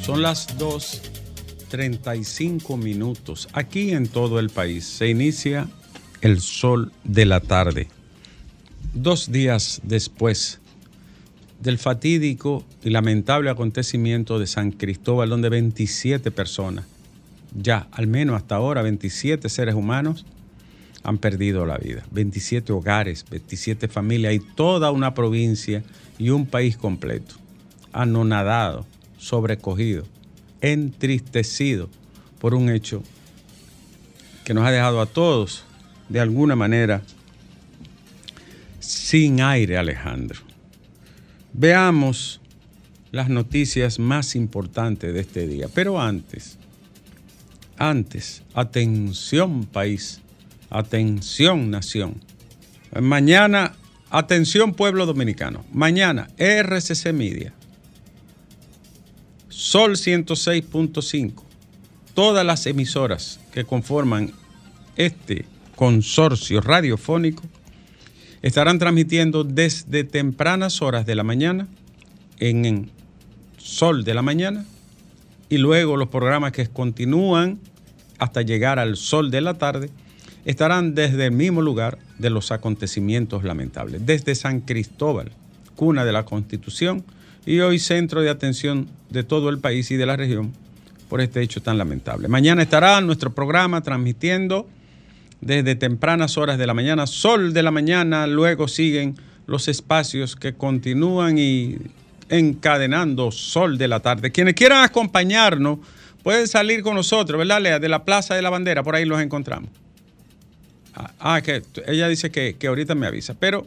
Son las 2.35 minutos. Aquí en todo el país se inicia el sol de la tarde. Dos días después del fatídico y lamentable acontecimiento de San Cristóbal, donde 27 personas, ya al menos hasta ahora 27 seres humanos, han perdido la vida. 27 hogares, 27 familias y toda una provincia y un país completo anonadado, sobrecogido, entristecido por un hecho que nos ha dejado a todos, de alguna manera, sin aire, Alejandro. Veamos las noticias más importantes de este día. Pero antes, antes, atención país, atención nación. Mañana, atención pueblo dominicano. Mañana, RCC Media Sol 106.5, todas las emisoras que conforman este consorcio radiofónico estarán transmitiendo desde tempranas horas de la mañana en Sol de la mañana y luego los programas que continúan hasta llegar al Sol de la tarde estarán desde el mismo lugar de los acontecimientos lamentables, desde San Cristóbal, cuna de la Constitución, y hoy centro de atención de todo el país y de la región por este hecho tan lamentable. Mañana estará nuestro programa transmitiendo desde tempranas horas de la mañana, sol de la mañana, luego siguen los espacios que continúan y encadenando sol de la tarde. Quienes quieran acompañarnos pueden salir con nosotros, ¿verdad, Lea? De la Plaza de la Bandera, por ahí los encontramos. Ah, ah que ella dice que, que ahorita me avisa, pero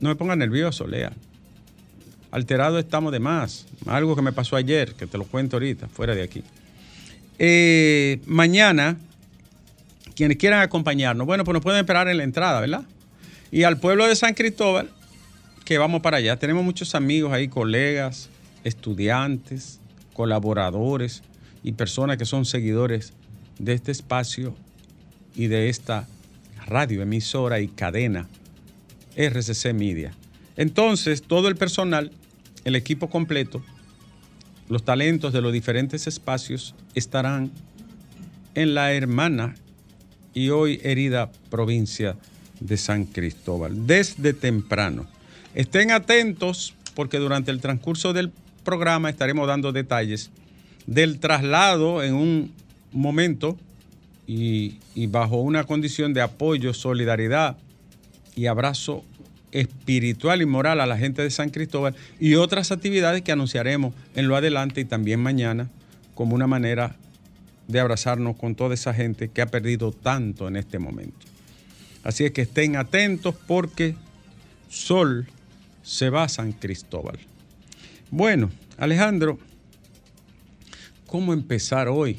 no me ponga nervioso, Lea alterado estamos de más. Algo que me pasó ayer, que te lo cuento ahorita, fuera de aquí. Eh, mañana, quienes quieran acompañarnos, bueno, pues nos pueden esperar en la entrada, ¿verdad? Y al pueblo de San Cristóbal, que vamos para allá. Tenemos muchos amigos ahí, colegas, estudiantes, colaboradores y personas que son seguidores de este espacio y de esta radio, emisora y cadena RCC Media. Entonces, todo el personal, el equipo completo, los talentos de los diferentes espacios estarán en la hermana y hoy herida provincia de San Cristóbal, desde temprano. Estén atentos porque durante el transcurso del programa estaremos dando detalles del traslado en un momento y, bajo una condición de apoyo, solidaridad y abrazo espiritual y moral a la gente de San Cristóbal y otras actividades que anunciaremos en lo adelante y también mañana como una manera de abrazarnos con toda esa gente que ha perdido tanto en este momento. Así es que estén atentos porque Sol se va a San Cristóbal. Bueno, Alejandro, ¿cómo empezar hoy?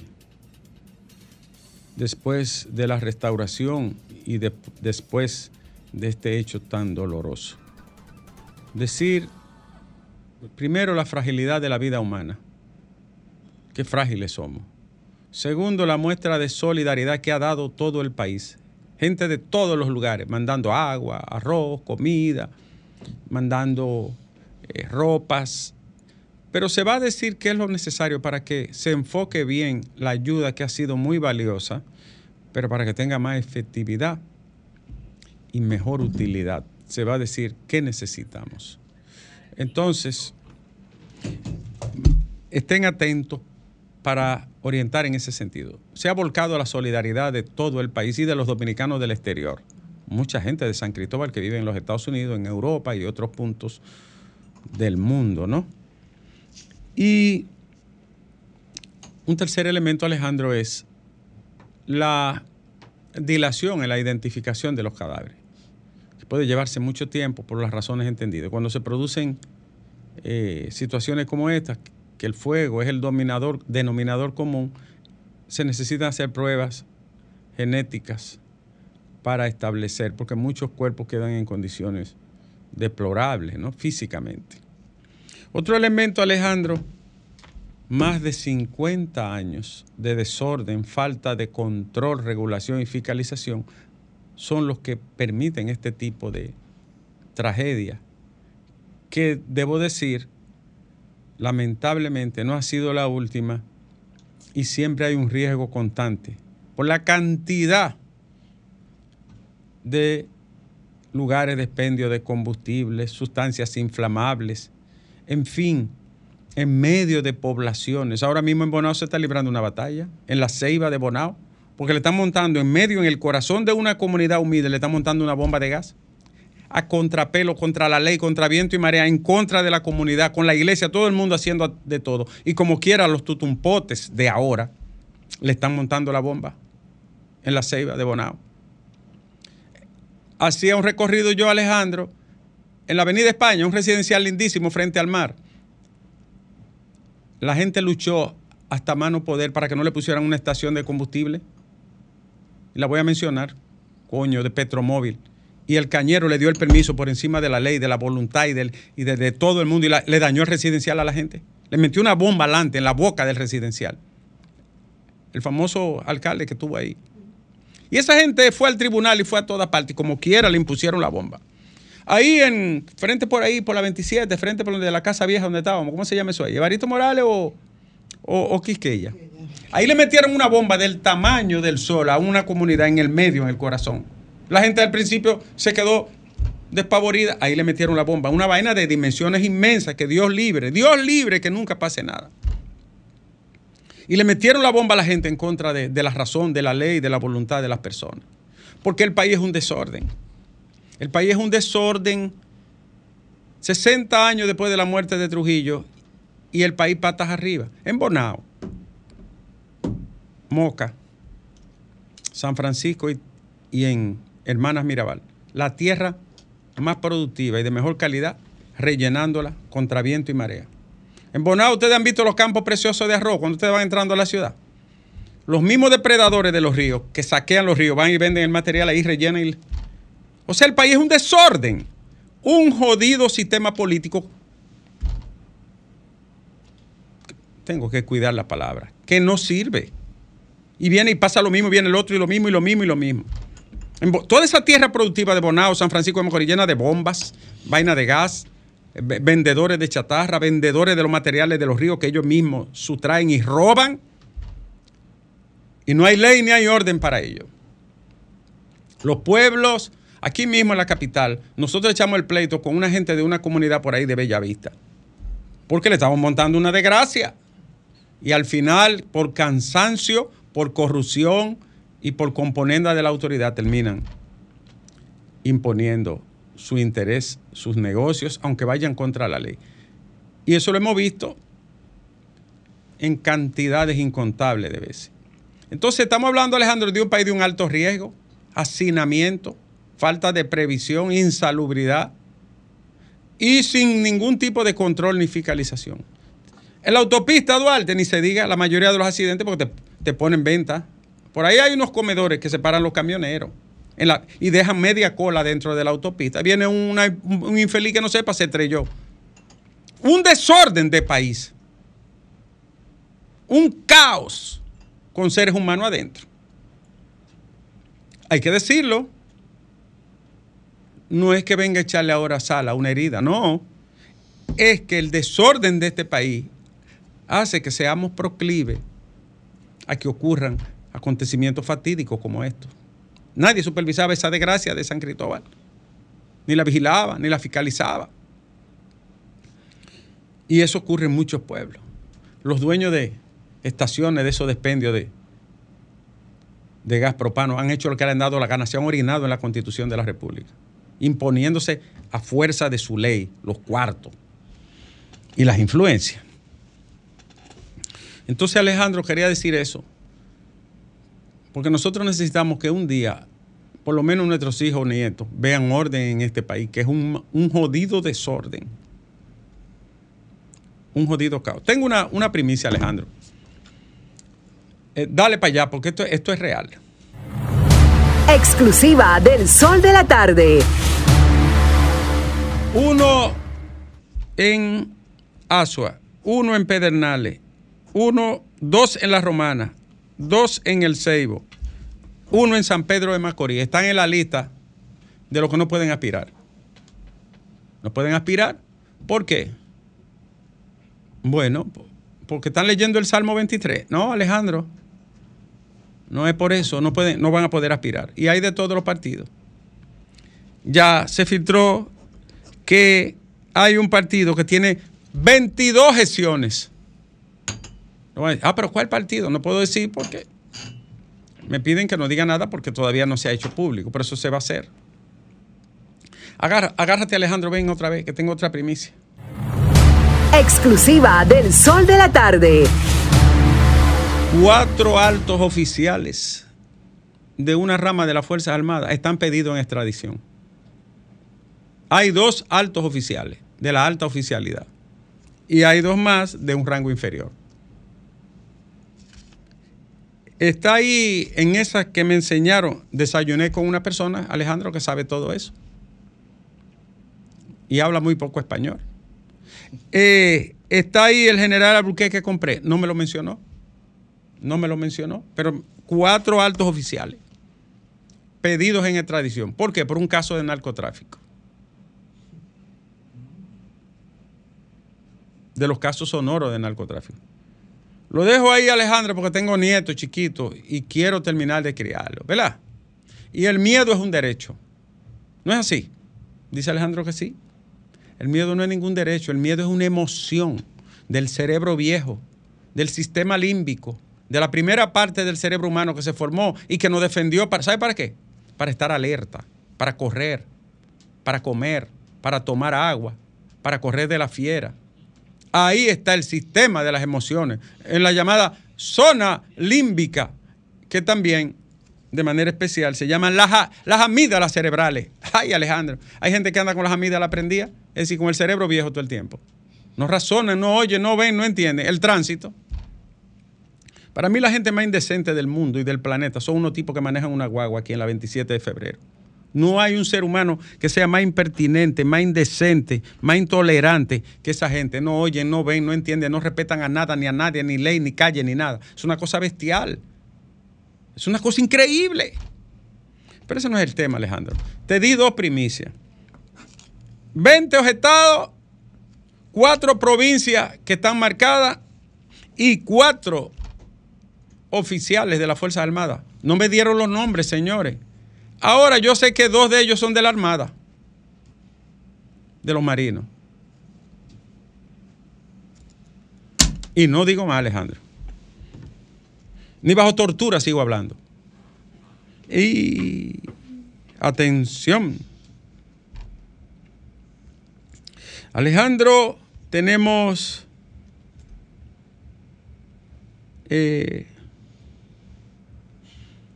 Después de la restauración y después de este hecho tan doloroso. Decir, primero, la fragilidad de la vida humana. Qué frágiles somos. Segundo, la muestra de solidaridad que ha dado todo el país. Gente de todos los lugares, mandando agua, arroz, comida, mandando eh, ropas. Pero se va a decir qué es lo necesario para que se enfoque bien la ayuda que ha sido muy valiosa, pero para que tenga más efectividad y mejor utilidad. Se va a decir qué necesitamos. Entonces, estén atentos para orientar en ese sentido. Se ha volcado la solidaridad de todo el país y de los dominicanos del exterior. Mucha gente de San Cristóbal que vive en los Estados Unidos, en Europa y otros puntos del mundo, ¿no? Y un tercer elemento, Alejandro, es la dilación en la identificación de los cadáveres. Puede llevarse mucho tiempo por las razones entendidas. Cuando se producen eh, situaciones como estas, que el fuego es el dominador, denominador común, se necesitan hacer pruebas genéticas para establecer, porque muchos cuerpos quedan en condiciones deplorables, ¿no? Físicamente. Otro elemento, Alejandro, más de 50 años de desorden, falta de control, regulación y fiscalización son los que permiten este tipo de tragedia, que debo decir, lamentablemente no ha sido la última y siempre hay un riesgo constante por la cantidad de lugares de expendio de combustibles, sustancias inflamables, en fin, en medio de poblaciones. Ahora mismo en Bonao se está librando una batalla, en la ceiba de Bonao, porque le están montando en medio, en el corazón de una comunidad humilde, le están montando una bomba de gas a contrapelo, contra la ley, contra viento y marea, en contra de la comunidad, con la iglesia, todo el mundo haciendo de todo. Y como quiera, los tutumpotes de ahora le están montando la bomba en la ceiba de Bonao. Hacía un recorrido yo, Alejandro, en la Avenida España, un residencial lindísimo frente al mar. La gente luchó hasta mano poder para que no le pusieran una estación de combustible. La voy a mencionar, coño, de Petromóvil y el cañero le dio el permiso por encima de la ley, de la voluntad y, del, y de, todo el mundo y le dañó el residencial a la gente. Le metió una bomba alante en la boca del residencial. El famoso alcalde que estuvo ahí. Y esa gente fue al tribunal y fue a toda parte y como quiera le impusieron la bomba. Ahí en, frente por ahí, por la 27, frente por donde la Casa Vieja donde estábamos, ¿cómo se llama eso ahí? ¿Evarito Morales o, o, o Quisqueya? Ahí le metieron una bomba del tamaño del sol a una comunidad en el medio, en el corazón. La gente al principio se quedó despavorida, ahí le metieron la bomba. Una vaina de dimensiones inmensas, que Dios libre, Dios libre que nunca pase nada. Y le metieron la bomba a la gente en contra de, la razón, de la ley, de la voluntad de las personas. Porque el país es un desorden. El país es un desorden. 60 años después de la muerte de Trujillo y el país patas arriba. En Bonao, Moca, San Francisco y, y en Hermanas Mirabal, la tierra más productiva y de mejor calidad, rellenándola contra viento y marea. En Bonao ustedes han visto los campos preciosos de arroz cuando ustedes van entrando a la ciudad. Los mismos depredadores de los ríos que saquean los ríos van y venden el material ahí, rellenan. O sea, el país es un desorden, un jodido sistema político. Tengo que cuidar la palabra, que no sirve. Y viene y pasa lo mismo, viene el otro y lo mismo y lo mismo y lo mismo toda esa tierra productiva de Bonao, San Francisco de Macorís, llena de bombas, vaina de gas, vendedores de chatarra, vendedores de los materiales de los ríos que ellos mismos sustraen y roban. Y no hay ley ni hay orden para ello. Los pueblos, aquí mismo en la capital, nosotros echamos el pleito con una gente de una comunidad por ahí de Bellavista. Porque le estamos montando una desgracia. Y al final, por cansancio, por corrupción, y por componenda de la autoridad terminan imponiendo su interés, sus negocios, aunque vayan contra la ley. Y eso lo hemos visto en cantidades incontables de veces. Entonces estamos hablando, Alejandro, de un país de un alto riesgo, hacinamiento, falta de previsión, insalubridad y sin ningún tipo de control ni fiscalización. En la autopista Duarte, ni se diga la mayoría de los accidentes porque te, te ponen venta por ahí hay unos comedores que separan los camioneros y dejan media cola dentro de la autopista. Viene un infeliz que no sepa, se estrelló. Un desorden de país. Un caos con seres humanos adentro. Hay que decirlo. No es que venga a echarle ahora sal a una herida, no. Es que el desorden de este país hace que seamos proclives a que ocurran acontecimientos fatídicos como estos. Nadie supervisaba esa desgracia de San Cristóbal, ni la vigilaba, ni la fiscalizaba. Y eso ocurre en muchos pueblos. Los dueños de estaciones de esos despendios de, gas propano han hecho lo que le han dado la gana, se han orinado en la constitución de la República, imponiéndose a fuerza de su ley los cuartos y las influencias. Entonces Alejandro quería decir eso, porque nosotros necesitamos que un día, por lo menos nuestros hijos o nietos, vean orden en este país, que es un, jodido desorden. Un jodido caos. Tengo una, primicia, Alejandro. Eh, dale para allá, porque esto, esto es real. Exclusiva del Sol de la Tarde. Uno en Asua, uno en Pedernales, uno, dos en La Romana, dos en El Ceibo, uno en San Pedro de Macorís. Están en la lista de los que no pueden aspirar. No pueden aspirar. ¿Por qué? Bueno, porque están leyendo el Salmo 23. No, Alejandro. No es por eso, no, pueden, no van a poder aspirar. Y hay de todos los partidos. Ya se filtró que hay un partido que tiene 22 gestiones. Ah, pero ¿cuál partido? No puedo decir porque me piden que no diga nada porque todavía no se ha hecho público, pero eso se va a hacer. agárrate Alejandro, ven otra vez, que tengo otra primicia. Exclusiva del Sol de la Tarde. Cuatro altos oficiales de una rama de las Fuerzas Armadas están pedidos en extradición. Hay dos altos oficiales de la alta oficialidad y hay dos más de un rango inferior. Está ahí en esa que me enseñaron, desayuné con una persona, Alejandro, que sabe todo eso. Y habla muy poco español. Eh, está ahí el general Albuquerque que compré, no me lo mencionó. No me lo mencionó, pero cuatro altos oficiales pedidos en extradición. ¿Por qué? Por un caso de narcotráfico. De los casos sonoros de narcotráfico. Lo dejo ahí, Alejandro, porque tengo nietos chiquitos y quiero terminar de criarlos, ¿verdad? Y el miedo es un derecho. ¿No es así? Dice Alejandro que sí. El miedo no es ningún derecho, el miedo es una emoción del cerebro viejo, del sistema límbico, de la primera parte del cerebro humano que se formó y que nos defendió, para, ¿sabe para qué? Para estar alerta, para correr, para comer, para tomar agua, para correr de la fiera. Ahí está el sistema de las emociones, en la llamada zona límbica, que también de manera especial se llaman las, las amígdalas cerebrales. Ay, Alejandro, hay gente que anda con las amígdalas prendidas, es decir, con el cerebro viejo todo el tiempo. No razonan, no oyen, no ven, no entienden. El tránsito. Para mí la gente más indecente del mundo y del planeta son unos tipos que manejan una guagua aquí en la 27 de febrero. No hay un ser humano que sea más impertinente, más indecente, más intolerante que esa gente. No oyen, no ven, no entienden, no respetan a nada, ni a nadie, ni ley, ni calle, ni nada. Es una cosa bestial. Es una cosa increíble. Pero ese no es el tema, Alejandro. Te di dos primicias. 20 objetados, cuatro provincias que están marcadas y cuatro oficiales de la Fuerza Armada. No me dieron los nombres, señores. Ahora yo sé que dos de ellos son de la Armada, de los marinos. Y no digo más, Alejandro. Ni bajo tortura sigo hablando. Y atención. Alejandro, tenemos eh,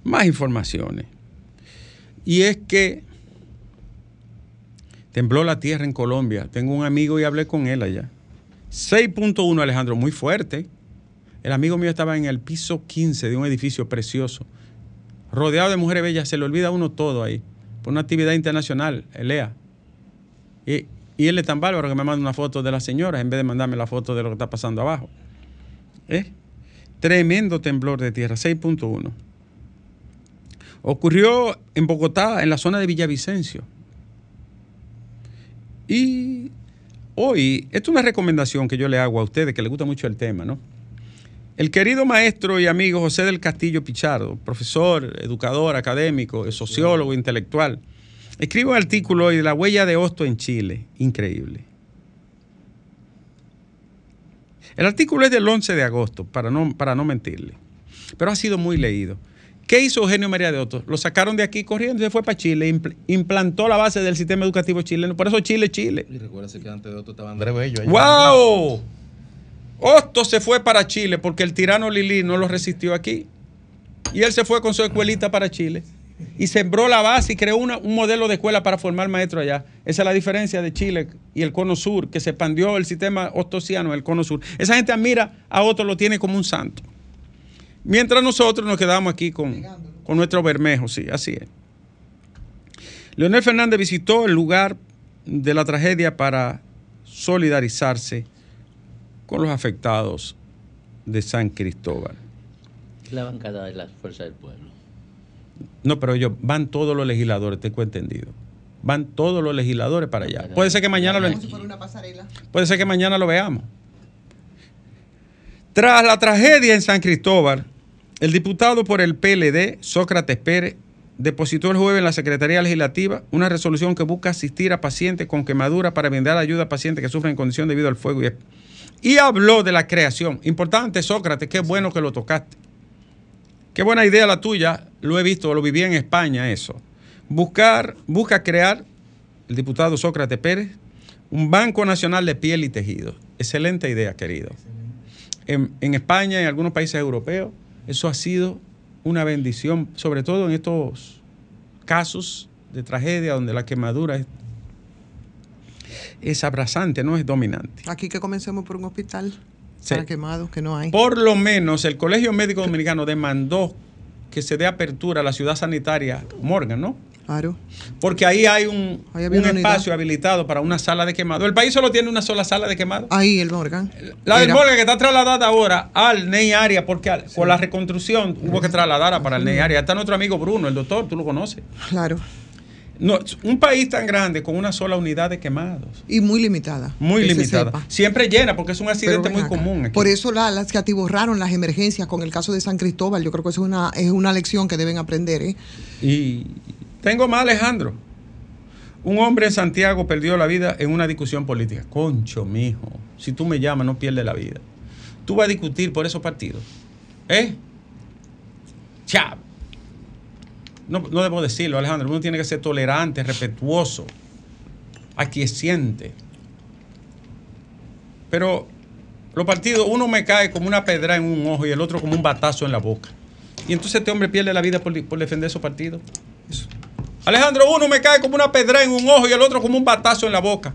más informaciones. Y es que tembló la tierra en Colombia. Tengo un amigo y hablé con él allá. 6.1, Alejandro, muy fuerte. El amigo mío estaba en el piso 15 de un edificio precioso, rodeado de mujeres bellas. Se le olvida a uno todo ahí, por una actividad internacional, ELEA. Y, y él es tan bárbaro que me manda una foto de la señora en vez de mandarme la foto de lo que está pasando abajo. ¿Eh? Tremendo temblor de tierra, 6.1. Ocurrió en Bogotá, en la zona de Villavicencio. Y hoy, esto es una recomendación que yo le hago a ustedes, que les gusta mucho el tema, ¿no? El querido maestro y amigo José del Castillo Pichardo, profesor, educador, académico, sociólogo, intelectual, escribe un artículo hoy de la huella de Hosto en Chile, increíble. El artículo es del 11 de agosto, para no, para no mentirle, pero ha sido muy leído. ¿Qué hizo Eugenio María de Otto? Lo sacaron de aquí corriendo y se fue para Chile, implantó la base del sistema educativo chileno. Por eso Chile, Chile. Y recuérdese que antes de Otto estaba Andrés Bello. ¡Wow! Otto se fue para Chile porque el tirano Lili no lo resistió aquí. Y él se fue con su escuelita para Chile. Y sembró la base y creó un modelo de escuela para formar maestros allá. Esa es la diferencia de Chile y el cono sur, que se expandió el sistema ostosiano, el cono sur. Esa gente admira a Otto, lo tiene como un santo. Mientras nosotros nos quedamos aquí con, con nuestro bermejo, sí, así es. Leonel Fernández visitó el lugar de la tragedia para solidarizarse con los afectados de San Cristóbal. La bancada de las fuerzas del pueblo. No, pero ellos van todos los legisladores, tengo entendido. Van todos los legisladores para allá. Puede ser que mañana lo, puede ser que mañana lo veamos. Tras la tragedia en San Cristóbal, el diputado por el PLD, Sócrates Pérez, depositó el jueves en la Secretaría Legislativa una resolución que busca asistir a pacientes con quemadura para brindar ayuda a pacientes que sufren en condición debido al fuego. Y, y habló de la creación. Importante, Sócrates, qué bueno que lo tocaste. Qué buena idea la tuya. Lo he visto, lo viví en España eso. Buscar, busca crear, el diputado Sócrates Pérez, un Banco Nacional de Piel y Tejido. Excelente idea, querido. En, en España en algunos países europeos, eso ha sido una bendición, sobre todo en estos casos de tragedia donde la quemadura es, es abrasante, no es dominante. Aquí que comencemos por un hospital para quemados que no hay. Por lo menos el Colegio Médico Dominicano demandó que se dé apertura a la ciudad sanitaria Morgan, ¿no? Claro. Porque ahí hay un, un espacio habilitado para una sala de quemado. El país solo tiene una sola sala de quemado. Ahí, el Morgan. La del Morgan que está trasladada ahora al Ney Área, porque con la reconstrucción hubo que trasladarla para el Ney Área. Está nuestro amigo Bruno, el doctor, tú lo conoces. Claro. No, un país tan grande con una sola unidad de quemados. Y muy limitada. Muy limitada. Siempre llena porque es un accidente muy común. Por eso la, las que atiborraron las emergencias con el caso de San Cristóbal, yo creo que es una, es una lección que deben aprender. ¿eh? Y tengo más, Alejandro. Un hombre en Santiago perdió la vida en una discusión política. Concho, mijo. Si tú me llamas, no pierdes la vida. Tú vas a discutir por esos partidos. ¿Eh? Chao no, debo decirlo, Alejandro, uno tiene que ser tolerante, respetuoso, aquiesciente. Pero los partidos, uno me cae como una pedra en un ojo y el otro como un batazo en la boca. Y entonces este hombre pierde la vida por, defender su partido. Alejandro, uno me cae como una pedra en un ojo y el otro como un batazo en la boca.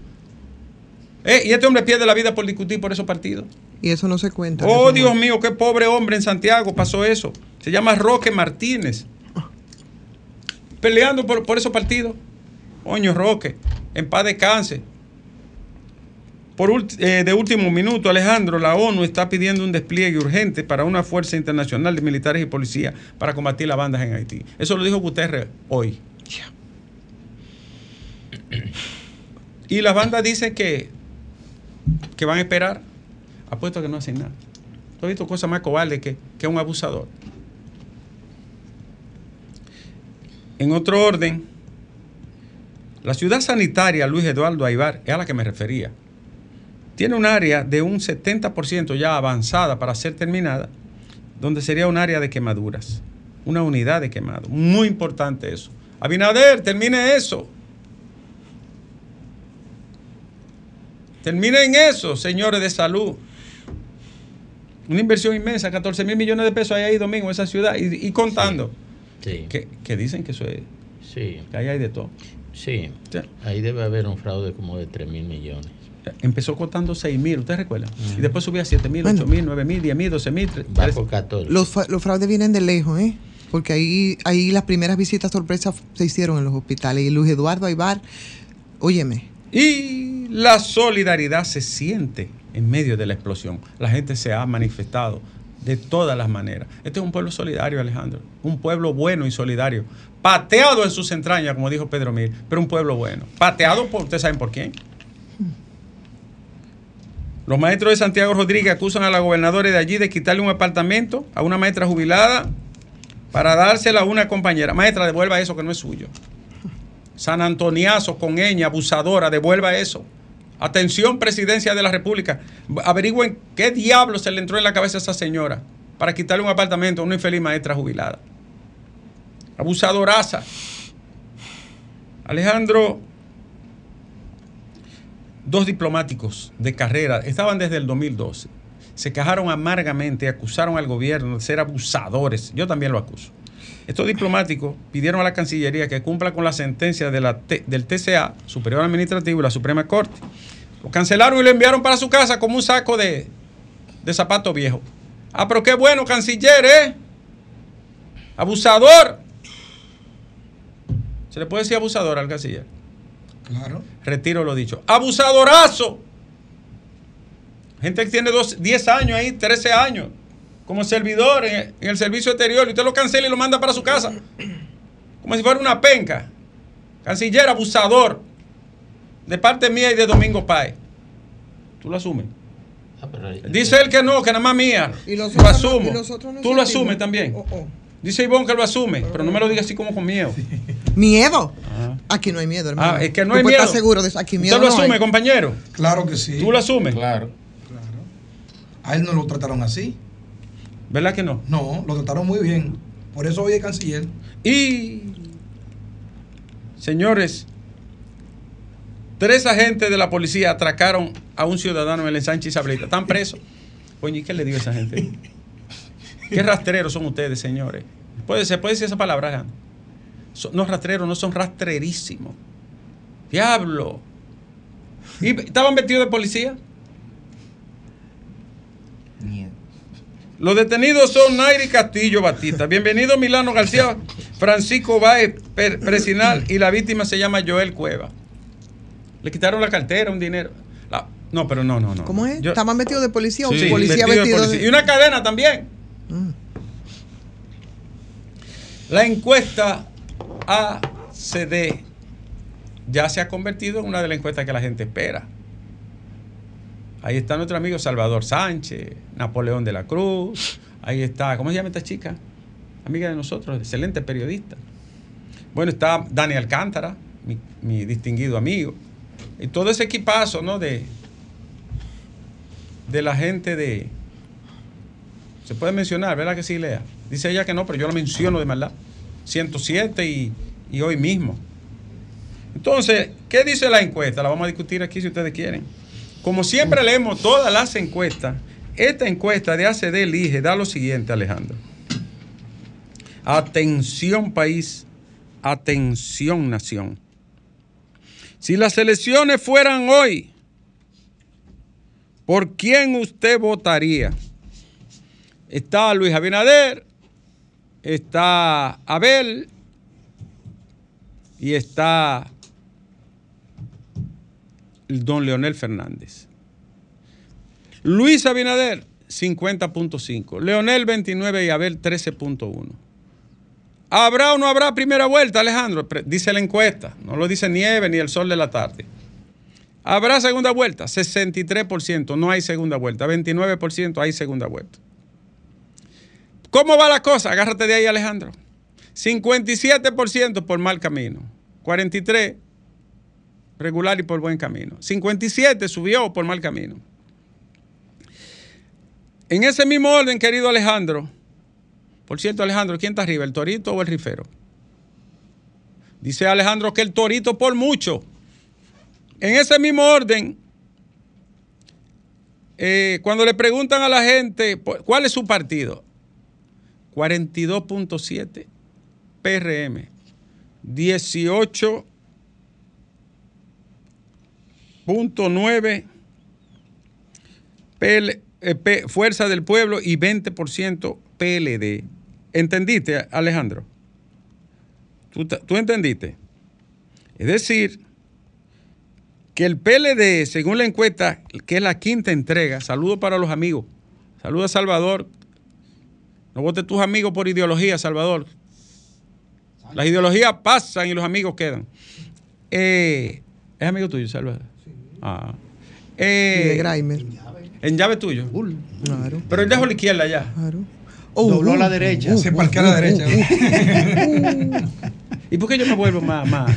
¿Eh? Y este hombre pierde la vida por discutir por esos partidos. Y eso no se cuenta. Oh, Dios mío, qué pobre hombre en Santiago pasó eso. Se llama Roque Martínez peleando por, por esos partidos. Oño Roque, en paz descanse. Por, eh, de último minuto, Alejandro, la ONU está pidiendo un despliegue urgente para una fuerza internacional de militares y policías para combatir las bandas en Haití. Eso lo dijo Guterres hoy. Y las bandas dicen que, que van a esperar. Apuesto que no hacen nada. ¿Tú has visto cosas más cobardes que, que un abusador? En otro orden, la ciudad sanitaria Luis Eduardo Aibar, es a la que me refería, tiene un área de un 70% ya avanzada para ser terminada, donde sería un área de quemaduras, una unidad de quemado. Muy importante eso. Abinader, termine eso. Terminen eso, señores de salud. Una inversión inmensa, 14 mil millones de pesos hay ahí domingo en esa ciudad y, contando. Que, dicen que eso es. Sí. Que ahí hay de todo. Sí. Ahí debe haber un fraude como de 3 mil millones. Empezó costando 6 mil, ¿usted recuerda? Y después subía a 7 mil, 8 mil, 9 mil, 10 mil, 12 mil. Los, los fraudes vienen de lejos, ¿eh? Porque ahí, ahí las primeras visitas sorpresas se hicieron en los hospitales. Y Luis Eduardo Aybar, óyeme. Y la solidaridad se siente en medio de la explosión. La gente se ha manifestado de todas las maneras. Este es un pueblo solidario, Alejandro. Un pueblo bueno y solidario. Pateado en sus entrañas, como dijo Pedro Mir, pero un pueblo bueno. Pateado por, ¿ustedes saben por quién? Los maestros de Santiago Rodríguez acusan a la gobernadora de allí de quitarle un apartamento a una maestra jubilada para dársela a una compañera. Maestra, devuelva eso que no es suyo. San Antoniazo con ella, abusadora, devuelva eso. Atención, presidencia de la República. Averigüen qué diablo se le entró en la cabeza a esa señora para quitarle un apartamento a una infeliz maestra jubilada. Abusadoraza. Alejandro, dos diplomáticos de carrera, estaban desde el 2012. Se quejaron amargamente, acusaron al gobierno de ser abusadores. Yo también lo acuso. Estos diplomáticos pidieron a la Cancillería que cumpla con la sentencia de la del TCA, Superior Administrativo y la Suprema Corte. Lo cancelaron y lo enviaron para su casa como un saco de, de zapatos viejos. Ah, pero qué bueno, canciller, ¿eh? Abusador. ¿Se le puede decir abusador al canciller? Claro. Retiro lo dicho. ¡Abusadorazo! Gente que tiene dos, 10 años ahí, 13 años, como servidor en, en el servicio exterior, y usted lo cancela y lo manda para su casa. Como si fuera una penca. Canciller abusador. De parte mía y de Domingo Páez. ¿Tú lo asumes? Ah, pero ahí- Dice él que no, que nada más mía. Y los lo asumo. y los otros no Tú lo asumes también. Oh, oh. Dice Ivonne que lo asume, pero no me lo diga así como con miedo. Miedo. Ah. Aquí no hay miedo, hermano. Ah, es que no hay miedo. seguro de eso. Aquí miedo ¿Usted lo no asume, hay. compañero? Claro que sí. ¿Tú lo asumes? Claro. A él no lo trataron así. ¿Verdad que no? No, lo trataron muy bien. Por eso hoy es canciller. Y, señores, tres agentes de la policía atracaron a un ciudadano en el ensanche Isablita. Están presos. Coño, ¿y qué le dio a esa gente? ¿Qué rastreros son ustedes, señores? ¿Puede, ¿Se puede decir esa palabra? Son- no rastreros, no son rastrerísimos. Diablo. ¿Y estaban vestidos de policía? Los detenidos son Nairi Castillo Batista. Bienvenido Milano García, Francisco Báez Presinal y la víctima se llama Joel Cueva. Le quitaron la cartera, un dinero. La- no, pero no, no, no. ¿Cómo es? Yo- ¿Estaban vestidos de policía Sí, o policía vestido de vestido policía. de... Y una cadena también. Ah. La encuesta ACD ya se ha convertido en una de las encuestas que la gente espera. Ahí está nuestro amigo Salvador Sánchez, Napoleón de la Cruz. Ahí está, ¿cómo se llama esta chica? Amiga de nosotros, excelente periodista. Bueno, está Dani Alcántara, mi, distinguido amigo. Y todo ese equipazo, ¿no? De, de la gente de... Se puede mencionar, ¿verdad que sí, Lea? Dice ella que no, pero yo lo menciono de maldad. 107 y, y hoy mismo. Entonces, ¿qué dice la encuesta? La vamos a discutir aquí si ustedes quieren. Como siempre leemos todas las encuestas, esta encuesta de ACD Elige da lo siguiente, Alejandro. Atención país, atención nación. Si las elecciones fueran hoy, ¿por quién usted votaría? Está Luis Abinader, está Abel y está don Leonel Fernández. Luis Abinader, 50.5. Leonel, 29 y Abel, 13.1. ¿Habrá o no habrá primera vuelta, Alejandro? Dice la encuesta, no lo dice Nieve ni el sol de la tarde. ¿Habrá segunda vuelta? 63%, no hay segunda vuelta. 29% hay segunda vuelta. ¿Cómo va la cosa? Agárrate de ahí, Alejandro. 57% por mal camino. 43% regular y por buen camino. 57 subió por mal camino. En ese mismo orden, querido Alejandro, por cierto, Alejandro, ¿quién está arriba, el torito o el rifero? Dice Alejandro que el torito por mucho. En ese mismo orden, eh, cuando le preguntan a la gente cuál es su partido, 42.7 PRM, 18 punto 9 PL, eh, Fuerza del Pueblo y 20% PLD. ¿Entendiste, Alejandro? ¿Tú, tú entendiste? Es decir, que el PLD, según la encuesta, que es la quinta entrega, saludo para los amigos, saluda a Salvador, no votes tus amigos por ideología, Salvador. Las ideologías pasan y los amigos quedan. Eh, ¿Es amigo tuyo, Salvador? Ah. Y Eh, de Grimer. en llave tuyo. Claro, Pero él dejó la izquierda ya. claro. Dobló uh, a la derecha. uh, Se uh, parquea a la uh, derecha. uh, ¿Y por qué yo me vuelvo más? más?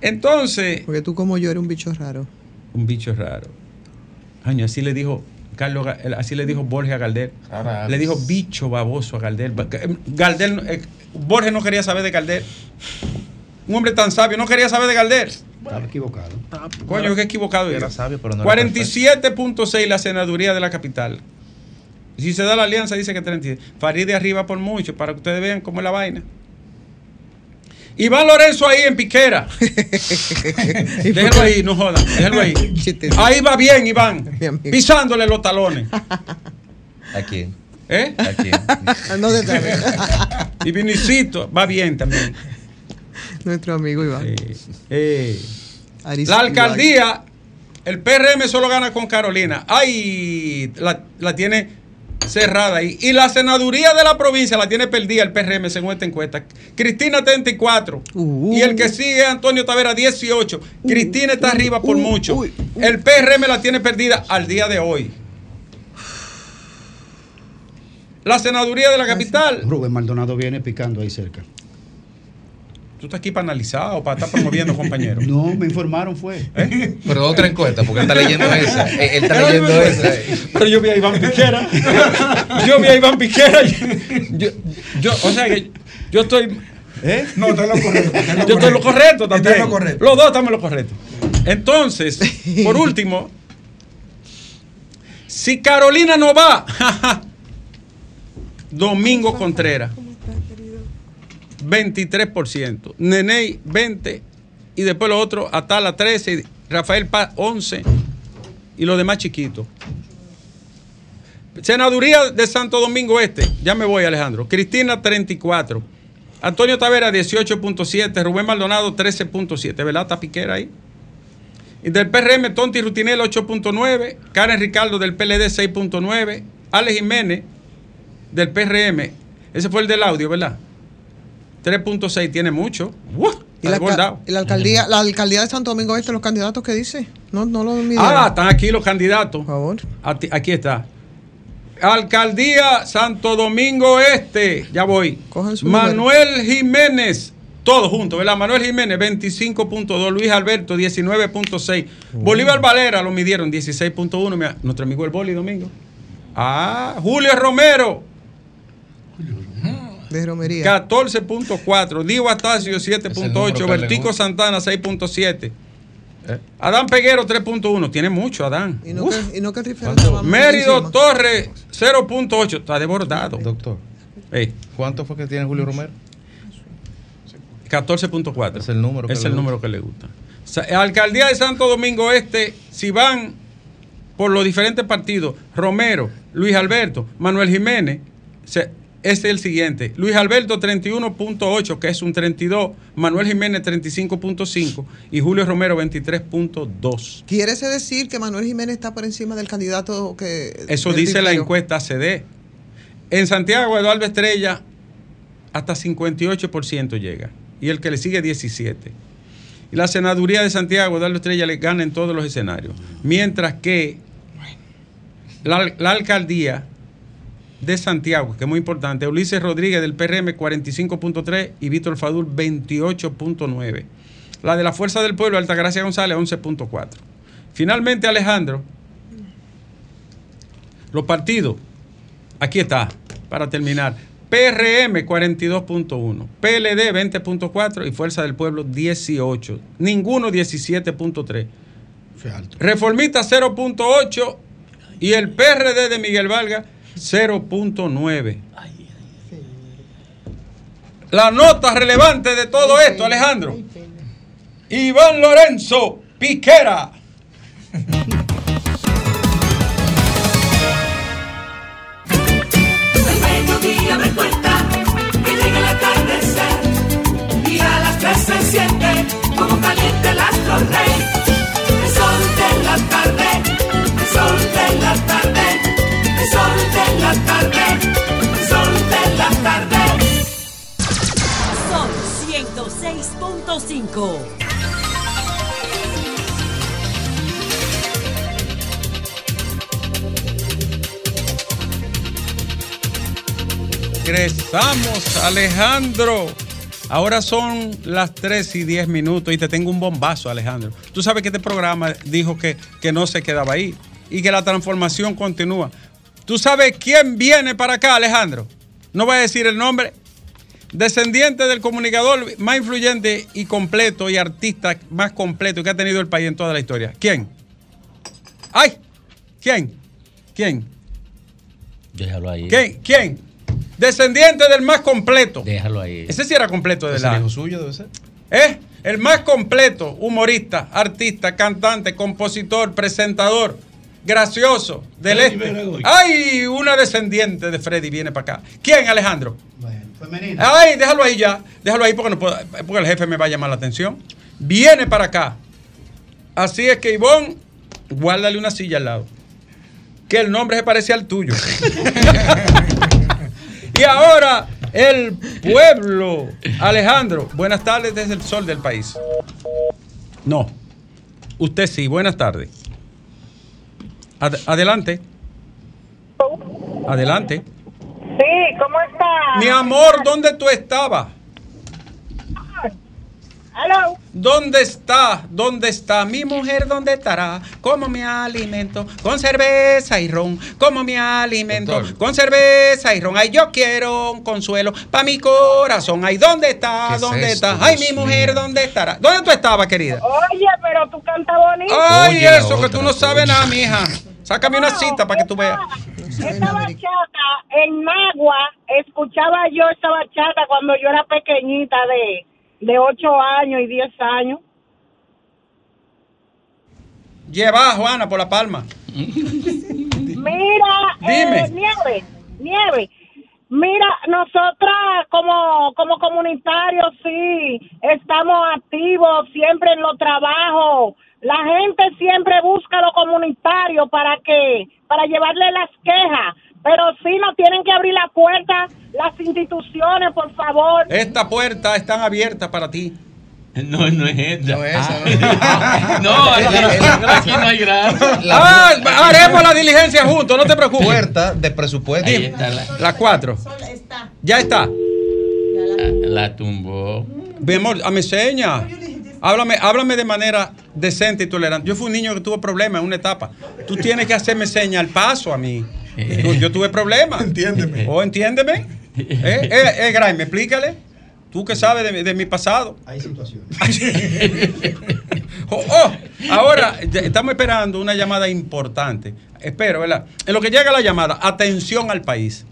Entonces, Porque tú como yo eres un bicho raro. un bicho raro. Año, así le dijo Carlos, así le dijo Borges a Galder. Rara Le dijo bicho baboso a Galder. Ba- eh, Galder, eh, Borges no quería saber de Galder. Un hombre tan sabio no quería saber de Galder. Estaba equivocado. Coño, qué equivocado. Era yo. sabio, pero no era 47.6 la senaduría de la capital. Si se da la alianza, dice que 30. Farid de arriba por mucho, para que ustedes vean cómo es la vaina. Iván Lorenzo ahí en piquera. déjalo ahí, no jodan. Déjalo ahí. Ahí va bien, Iván. Pisándole los talones. ¿A quién? ¿Eh? ¿A quién? no de tarde. Y Vinicito va bien también. Nuestro amigo Iván. Eh, eh. La Iván. alcaldía, el PRM solo gana con Carolina. Ay, la, la tiene cerrada ahí. Y la senaduría de la provincia la tiene perdida el PRM según esta encuesta. Cristina 34. Uh. y el que sigue es Antonio Tavera 18. Cristina está arriba por uh, mucho. El PRM la tiene perdida al día de hoy. La senaduría de la capital. Rubén Maldonado viene picando ahí cerca. Tú estás aquí para analizar o para estar promoviendo, compañero. No, me informaron, fue. Pero otra encuesta, porque él está leyendo esa. Él él está leyendo esa. Pero yo vi a Iván Piquera. Yo vi a Iván Piquera. Yo, yo, o sea que yo estoy. ¿Eh? No, está en lo correcto. está en lo Yo estoy en lo correcto Está también. en lo correcto. Los dos estamos en lo correcto. Entonces, por último, si Carolina no va, Domingo Contreras, 23%, Neney 20% y después los otros, Atala 13%, Rafael Paz 11% y los demás chiquitos. Senaduría de Santo Domingo Este, ya me voy Alejandro. Cristina 34. Antonio Tavera 18.7. Rubén Maldonado 13.7. ¿Verdad? Está Piquera ahí. Y del PRM, Tonti Rutinel 8.9. Karen Ricardo del PLD 6.9. Alex Jiménez del PRM. Ese fue el del audio, ¿verdad? 3.6 tiene mucho. ¿Y la, alca- la alcaldía, la alcaldía de Santo Domingo Este, los candidatos que dice? No, no lo midieron. Ah, están aquí los candidatos. Por favor. Aquí está. Alcaldía Santo Domingo Este. Ya voy. Manuel Jiménez. Todos juntos, ¿verdad? Manuel Jiménez, 25.2. Luis Alberto, 19.6. Bolívar Valera lo midieron, 16.1. Mira, Nuestro amigo el Boli Domingo. Ah, Julio Romero, De romería. 14.4. Diego Astacio, Es el número 7.8. que le Vertico. Santana, 6.7. ¿Eh? Adán Peguero, 3.1. Tiene mucho, Adán. Y no, Uf. que, y no que Mérido. Torres, 0.8. Está desbordado. Doctor, Ey, ¿cuánto fue que tiene Julio Romero? 14.4. Es el número que Es le el gusta. número que le gusta. Alcaldía de Santo Domingo Este, si van por los diferentes partidos, Romero, Luis Alberto, Manuel Jiménez, se- es el siguiente. Luis Alberto 31.8, que es un 32, Manuel Jiménez 35.5 y Julio Romero 23.2. ¿Quiere decir que Manuel Jiménez está por encima del candidato que. Eso dice la encuesta CD. En Santiago, Eduardo Estrella, hasta 58% llega. Y el que le sigue, 17%. Y la senaduría de Santiago, Eduardo Estrella, le gana en todos los escenarios. Mientras que la, la alcaldía de Santiago, que es muy importante, Ulises Rodríguez del PRM, 45.3 y Víctor Fadul, 28.9. La de la Fuerza del Pueblo, Altagracia González, 11.4. Finalmente, Alejandro, los partidos, aquí está, para terminar. PRM 42.1, PLD 20.4 y Fuerza del Pueblo 18. Ninguno 17.3. Fue alto. Reformista 0.8 y el PRD de Miguel Valga 0.9. La nota relevante de todo esto, Alejandro. Iván Lorenzo Piquera. 5. Regresamos, Alejandro. Ahora son las 3 y 10 minutos y te tengo un bombazo, Alejandro. Tú sabes que este programa dijo que, que no se quedaba ahí y que la transformación continúa. ¿Tú sabes quién viene para acá, Alejandro? No voy a decir el nombre, Descendiente del comunicador más influyente y completo y artista más completo que ha tenido el país en toda la historia. ¿Quién? ¡Ay! ¿Quién? ¿Quién? Déjalo ahí. ¿Quién? ¿Quién? Descendiente del más completo. Déjalo ahí. Ese sí era completo de ¿Es el la. hijo suyo debe ser? ¿Eh? El más completo, humorista, artista, cantante, compositor, presentador. gracioso del este. Ay, una descendiente de Freddy viene para acá. ¿Quién, Alejandro? Femenina. Ay, déjalo ahí ya. Déjalo ahí porque, no puedo- porque el jefe me va a llamar la atención. Viene para acá. Así es que, Ivonne, guárdale una silla al lado. Que el nombre se parece al tuyo. y ahora, el pueblo. Alejandro, buenas tardes desde el sol del país. No. Usted sí, buenas tardes. Ad- adelante. Adelante. Sí, ¿cómo está? Mi amor, ¿dónde tú estabas? Hello. ¿Dónde está? ¿Dónde está? Mi mujer, ¿dónde estará? ¿Cómo me alimento? Con cerveza y ron. ¿Cómo me alimento? Doctor. Con cerveza y ron. Ay, yo quiero un consuelo para mi corazón. Ay, ¿dónde está? ¿Qué es ¿Dónde esto, está? Ay, Dios mi mujer, mío? ¿dónde estará? ¿Dónde tú estabas, querida? Oye, pero tú cantas bonito. Ay, Oye, eso, que tú no sabes nada, mija. Sácame una cita para que tú veas. Esta bachata en Magua, escuchaba yo esta bachata cuando yo era pequeñita de, de 8 años y 10 años. Lleva a Juana por la palma. Mira, Dime. eh, Nieve, Nieve. Mira, nosotras como, como comunitarios sí, estamos activos siempre en los trabajos. La gente siempre busca lo comunitario para que, para llevarle las quejas. Pero sí nos tienen que abrir la puerta las instituciones, por favor. Esta puerta están abiertas para ti. No, no es esta. No, esa, Ah. No, aquí, aquí no hay gracia. Ah, haremos la diligencia juntos, no te preocupes. Puerta de presupuesto. Ahí está la, Las cuatro. Ya está. la tumbó. Mi amor, a mi seña. Háblame, háblame de manera decente y tolerante. Yo fui un niño que tuvo problemas en una etapa. Tú tienes que hacerme seña al paso a mí. Yo, yo tuve problemas. Entiéndeme. ¿O entiéndeme? ¿Eh, eh, eh, Graeme, explícale. Tú que sabes de, mi- de mi pasado. Hay situaciones. Oh, oh, ahora estamos esperando una llamada importante. Espero, ¿verdad? En lo que llega la llamada, atención al país.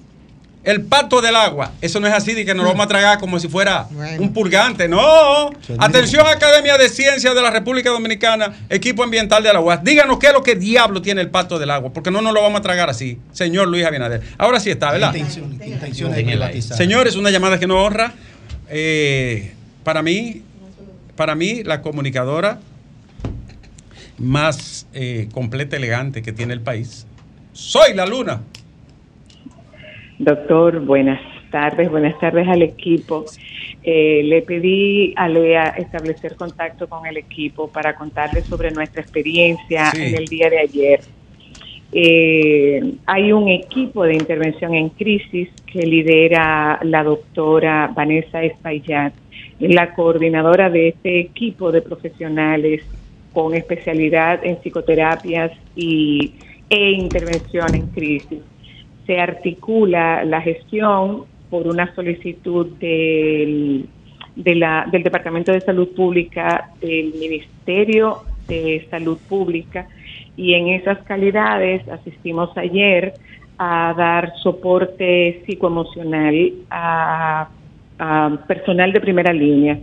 El pacto del agua, eso no es así de que nos lo vamos a tragar como si fuera Bueno. un purgante. No. Atención, Academia de Ciencias de la República Dominicana, equipo ambiental de la UAS. Díganos qué es lo que diablo tiene el pacto del agua, porque no nos lo vamos a tragar así, señor Luis Abinader. Ahora sí está, ¿verdad? Intención, intención de. Señores, una llamada que nos honra. Eh, para mí, para mí, la comunicadora más eh, completa, elegante que tiene el país. Soy la luna. Doctor, buenas tardes, buenas tardes al equipo. Eh, le pedí a Lea establecer contacto con el equipo para contarles sobre nuestra experiencia Sí. en el día de ayer. Eh, hay un equipo de intervención en crisis que lidera la doctora Vanessa Espaillat, la coordinadora de este equipo de profesionales con especialidad en psicoterapias y, e intervención en crisis se articula la gestión por una solicitud del, del Departamento de Salud Pública, del Ministerio de Salud Pública, y en esas calidades asistimos ayer a dar soporte psicoemocional a, a personal de primera línea.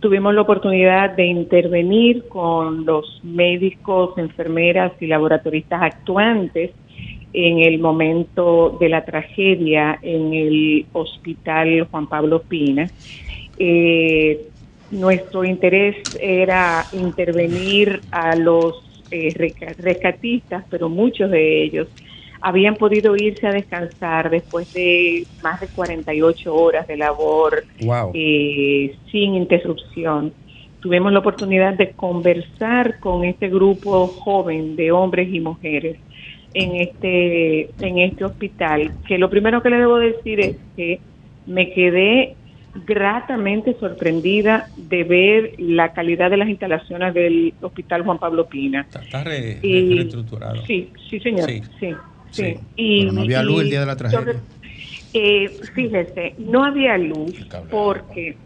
Tuvimos la oportunidad de intervenir con los médicos, enfermeras y laboratoristas actuantes en el momento de la tragedia en el hospital Juan Pablo Pina. Eh, nuestro interés era intervenir a los eh, resca- rescatistas, pero muchos de ellos habían podido irse a descansar después de más de 48 horas de labor Wow. eh, sin interrupción. Tuvimos la oportunidad de conversar con este grupo joven de hombres y mujeres en este en este hospital. Que lo primero que le debo decir es que me quedé gratamente sorprendida de ver la calidad de las instalaciones del Hospital Juan Pablo Pina. Está, está re- Y- reestructurado. Sí, sí, señor. Sí. Sí, sí. Sí. Y, Pero no había luz el día de la tragedia. sobre- eh, fíjese, no había luz porque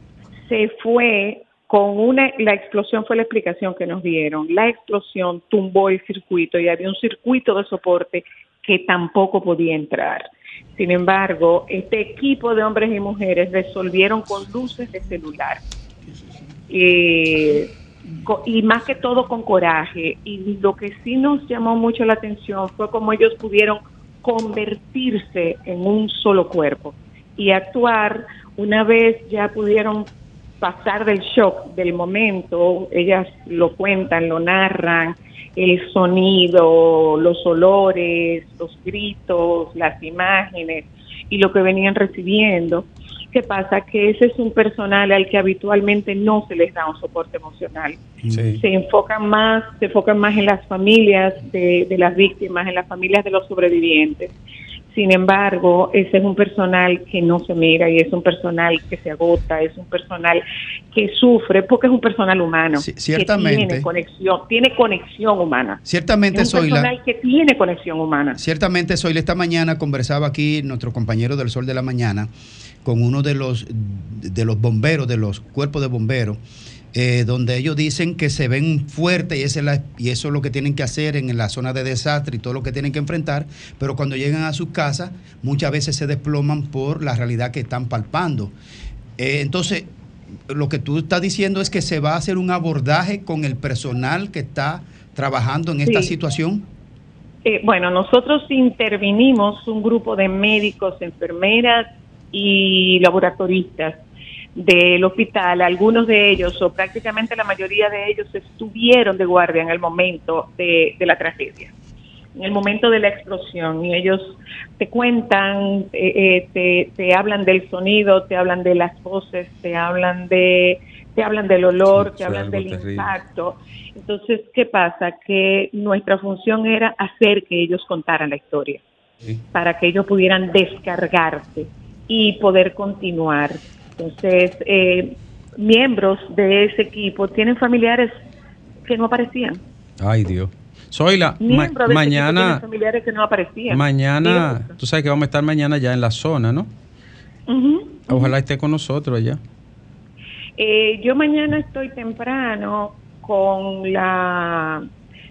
se fue con una, la explosión fue la explicación que nos dieron. La explosión tumbó el circuito y había un circuito de soporte que tampoco podía entrar. Sin embargo, este equipo de hombres y mujeres resolvieron con luces de celular. Eh, y más que todo con coraje. Y lo que sí nos llamó mucho la atención fue cómo ellos pudieron convertirse en un solo cuerpo y actuar una vez ya pudieron pasar del shock del momento, ellas lo cuentan, lo narran, el sonido, los olores, los gritos, las imágenes y lo que venían recibiendo. ¿Qué pasa? Que ese es un personal al que habitualmente no se les da un soporte emocional. Sí. Se enfocan más, se enfocan más en las familias de, de las víctimas, en las familias de los sobrevivientes. Sin embargo, ese es un personal que no se mira y es un personal que se agota, es un personal que sufre porque es un personal humano. Sí, Que ciertamente. tiene conexión, tiene conexión humana. Ciertamente, es un personal que tiene conexión humana. Ciertamente, Zoila, esta mañana conversaba aquí nuestro compañero del Sol de la Mañana con uno de los, de los bomberos, de los cuerpos de bomberos, eh, donde ellos dicen que se ven fuertes y, esa es la- y eso es lo que tienen que hacer en la zona de desastre y todo lo que tienen que enfrentar, pero cuando llegan a sus casas muchas veces se desploman por la realidad que están palpando. Eh, entonces, lo que tú estás diciendo es que se va a hacer un abordaje con el personal que está trabajando en esta Sí. situación. Eh, bueno, nosotros intervinimos un grupo de médicos, enfermeras y laboratoristas del hospital. Algunos de ellos, o prácticamente la mayoría de ellos, estuvieron de guardia en el momento de, de la tragedia, en el momento de la explosión. Y ellos te cuentan, eh, eh, te, te hablan del sonido, te hablan de las voces, te hablan de te hablan del olor, Sí, te hablan del terrible. impacto. Entonces, ¿qué pasa? Que nuestra función era hacer que ellos contaran la historia, Sí. para que ellos pudieran descargarse y poder continuar. Entonces, eh, miembros de ese equipo tienen familiares que no aparecían. Ay, Dios. Ma- ese equipo tienen mañana, familiares que no aparecían. mañana, tú sabes que vamos a estar mañana ya en la zona, ¿no? Ujú. Ojalá esté con nosotros allá. Eh, yo mañana estoy temprano con la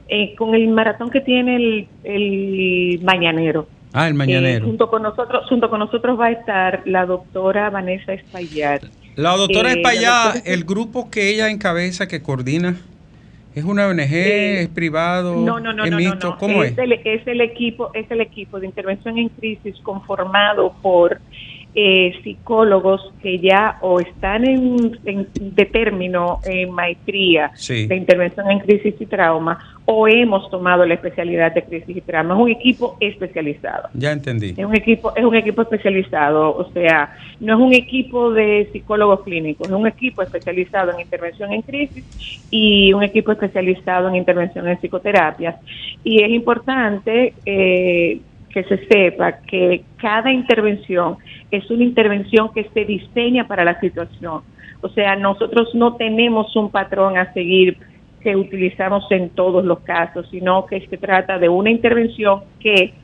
eh, con el maratón que tiene el, el mañanero. Ah, el Eh, mañanero. junto con nosotros, junto con nosotros va a estar la doctora Vanessa Espaillat. La doctora Eh, la doctora- el grupo que ella encabeza, que coordina, ¿es una ONG, Eh, es privado, No, no, no, es no, no, no. ¿Cómo es? El, es el equipo, es el equipo de intervención en crisis conformado por eh, psicólogos que ya o están en, en- de término en maestría Sí. de intervención en crisis y trauma o hemos tomado la especialidad de crisis y trauma. Es un equipo especializado. Ya entendí. Es un equipo, es un equipo especializado, o sea, no es un equipo de psicólogos clínicos, es un equipo especializado en intervención en crisis y un equipo especializado en intervención en psicoterapias. Y es importante eh, que se sepa que cada intervención es una intervención que se diseña para la situación. O sea, nosotros no tenemos un patrón a seguir que utilizamos en todos los casos, sino que se trata de una intervención que